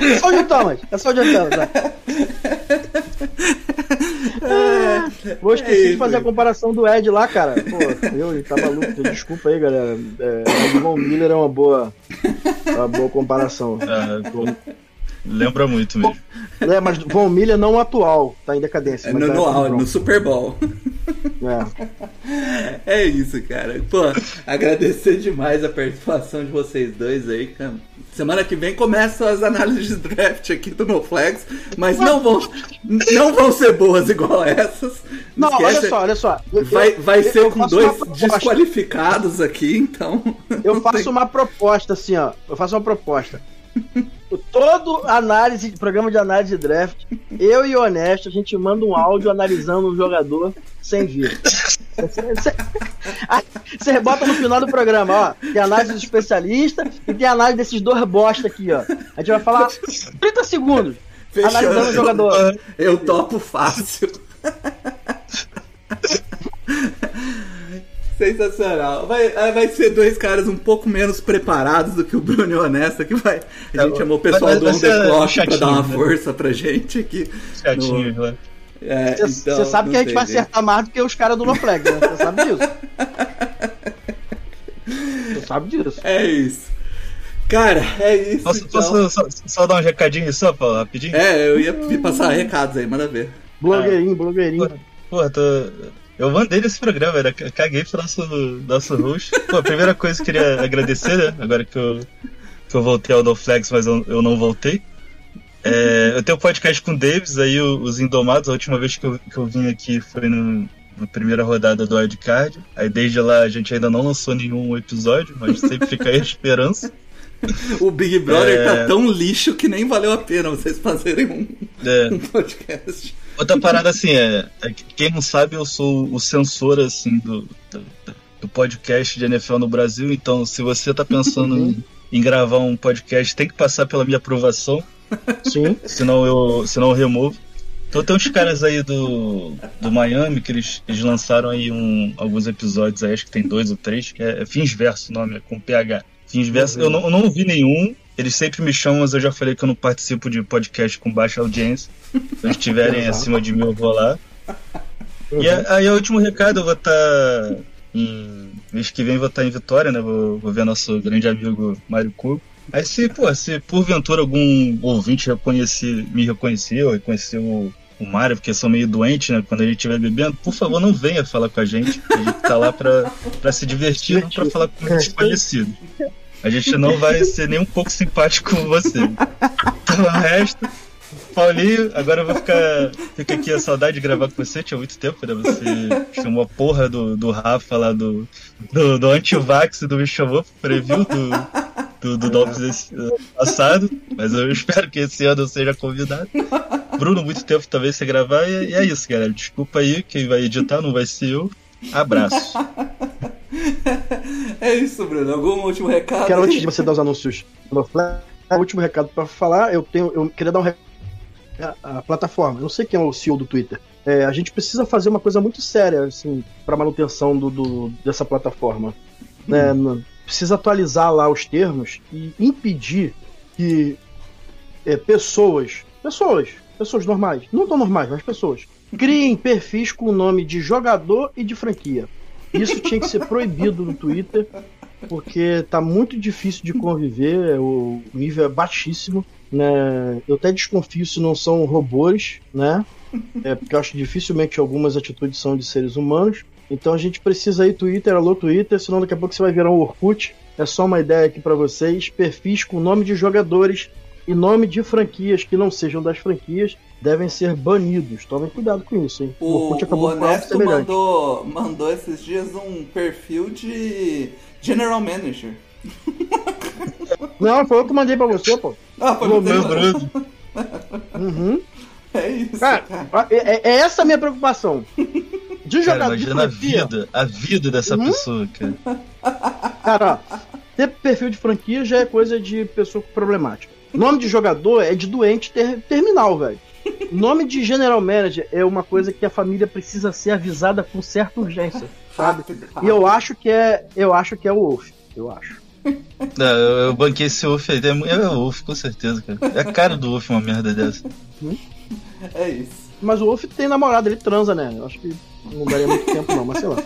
É só o John Thomas. É só o John Thomas. Tá? Vou esqueci É de fazer a comparação do Ed lá, cara. Pô, eu, ele tá maluco. Desculpa aí, galera. É, o Von Miller é uma boa, uma boa comparação. Ah, lembra muito mesmo. É, mas Von Miller não atual, tá em decadência. É mas no, no, do au- no Broncos. Super Bowl. É. É isso, cara. Pô, agradecer demais a participação de vocês dois aí, cara. Semana que vem começam as análises de draft aqui do NoFlex, mas não vão, não vão ser boas igual essas. Não, olha esquece, só, olha só. Eu- Vai, vai eu- ser eu com dois desqualificados aqui, então. Eu não faço tem- uma proposta assim, ó. Eu faço uma proposta. Todo análise, programa de análise de draft, eu e o Honesto, a gente manda um áudio analisando um jogador sem vir. Você bota no final do programa, ó. Tem análise do especialista e tem análise desses dois bosta aqui, ó. A gente vai falar 30 segundos analisando o jogador. Eu topo fácil. Sensacional. Vai, ah, vai ser dois caras um pouco menos preparados do que o Bruno e o Honesta, que vai. A gente É, chamou o pessoal vai- do vai On ser The Clock pra dar uma né? força pra gente aqui. Chatinho, No- lá. É, Você então, sabe que a gente vai jeito. acertar mais do que os caras do Noflex, né? Você sabe disso. Você sabe disso. É isso. Cara, é isso. Posso, então. posso só, só dar um recadinho só, Paulo, rapidinho? É, eu ia passar recados aí, manda ver. Blogueirinho, blogueirinho. Pô, tô... eu mandei nesse programa, era, caguei pro nosso, nosso host. Pô, a primeira coisa que eu queria agradecer, né? Agora que eu, que eu voltei ao Doflex, mas eu, eu não voltei. É, eu tenho um podcast com o Davis, aí o- os Indomados, a última vez que eu, que eu vim aqui foi no, na primeira rodada do Wildcard. Aí desde lá a gente ainda não lançou nenhum episódio, mas sempre fica aí a esperança. O Big Brother É. tá tão lixo que nem valeu a pena vocês fazerem um, É, um podcast. Outra parada assim é, é que quem não sabe, eu sou o censor assim do, do, do podcast de NFL no Brasil, então se você tá pensando em, em gravar um podcast, tem que passar pela minha aprovação, Sim. senão eu, senão eu removo. Então tem uns caras aí do, do Miami que eles, eles lançaram aí um, alguns episódios aí, acho que tem dois ou três, que é, é Fins Verso o nome, é com PH. Fins Verso, eu, não, eu não ouvi nenhum, eles sempre me chamam, mas eu já falei que eu não participo de podcast com baixa audiência. Se eles estiverem Exato. acima de mim, eu vou lá. E aí, o último recado, eu vou estar em. Mês que vem, vou estar em Vitória, né? Vou, vou ver nosso grande amigo Mário Cubo. Aí, se, pô, se porventura algum ouvinte reconhecer, me reconheceu, reconheceu o, o Mário, porque sou meio doente, né? Quando a gente estiver bebendo, por favor, não venha falar com a gente. A gente tá lá pra, pra se divertir, não pra falar com um desconhecido. A gente não vai ser nem um pouco simpático com você. Então, o resto. Paulinho, agora eu vou ficar. Fica aqui a saudade de gravar com você, tinha muito tempo, né? Você chamou a porra do, do Rafa lá do, do, do Antivax do Me Chamou pro preview do, do, do Dolphins esse ano passado, mas eu espero que esse ano eu seja convidado. Bruno, muito tempo talvez você gravar, e, e é isso, galera. Desculpa aí, quem vai editar não vai ser eu. Abraço. É isso, Bruno. Algum último recado? Quero antes de você dar os anúncios no Flash, último recado pra falar, eu tenho, eu queria dar um recado a, plataforma. Eu não sei quem é o CEO do Twitter. É, a gente precisa fazer uma coisa muito séria, assim, para manutenção do, do- dessa plataforma. Né, no- precisa atualizar lá os termos e impedir que é, pessoas, pessoas, pessoas normais, não tão normais, mas pessoas, criem perfis com o nome de jogador e de franquia. Isso tinha que ser proibido no Twitter, porque tá muito difícil de conviver, o nível é baixíssimo, né? Eu até desconfio se não são robôs, né? É, porque eu acho dificilmente algumas atitudes são de seres humanos. Então a gente precisa aí Twitter, alô Twitter, senão daqui a pouco você vai virar um Orkut. É só uma ideia aqui pra vocês, perfis com nome de jogadores e nome de franquias que não sejam das franquias devem ser banidos. Tomem cuidado com isso, hein? O, Orkut o acabou com algo Honesto semelhante. mandou, mandou esses dias um perfil de General Manager. Não, foi eu que mandei pra você, pô. Ah, foi. Bruno. Uhum. É isso, Cara, cara. é, é- é essa a minha preocupação. De Cara, jogador de imagina a vida, a vida dessa Uhum. pessoa, cara. Cara, ó, ter perfil de franquia já é coisa de pessoa problemática. Nome de jogador é de doente ter- terminal, velho. Nome de general manager é uma coisa que a família precisa ser avisada com certa urgência, sabe? E eu acho que é, eu acho que é o Wolf, eu acho. Não, eu, eu banquei esse Wolf aí. É, é o Wolf, com certeza, cara. É a cara do Wolf uma merda dessa. É isso. Mas o Wolf tem namorada, ele transa, né? Eu acho que não daria muito tempo não, mas sei lá.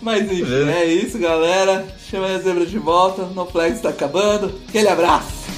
Mas enfim, é isso, galera. Chama a zebra de volta. No Flex tá acabando. Aquele abraço!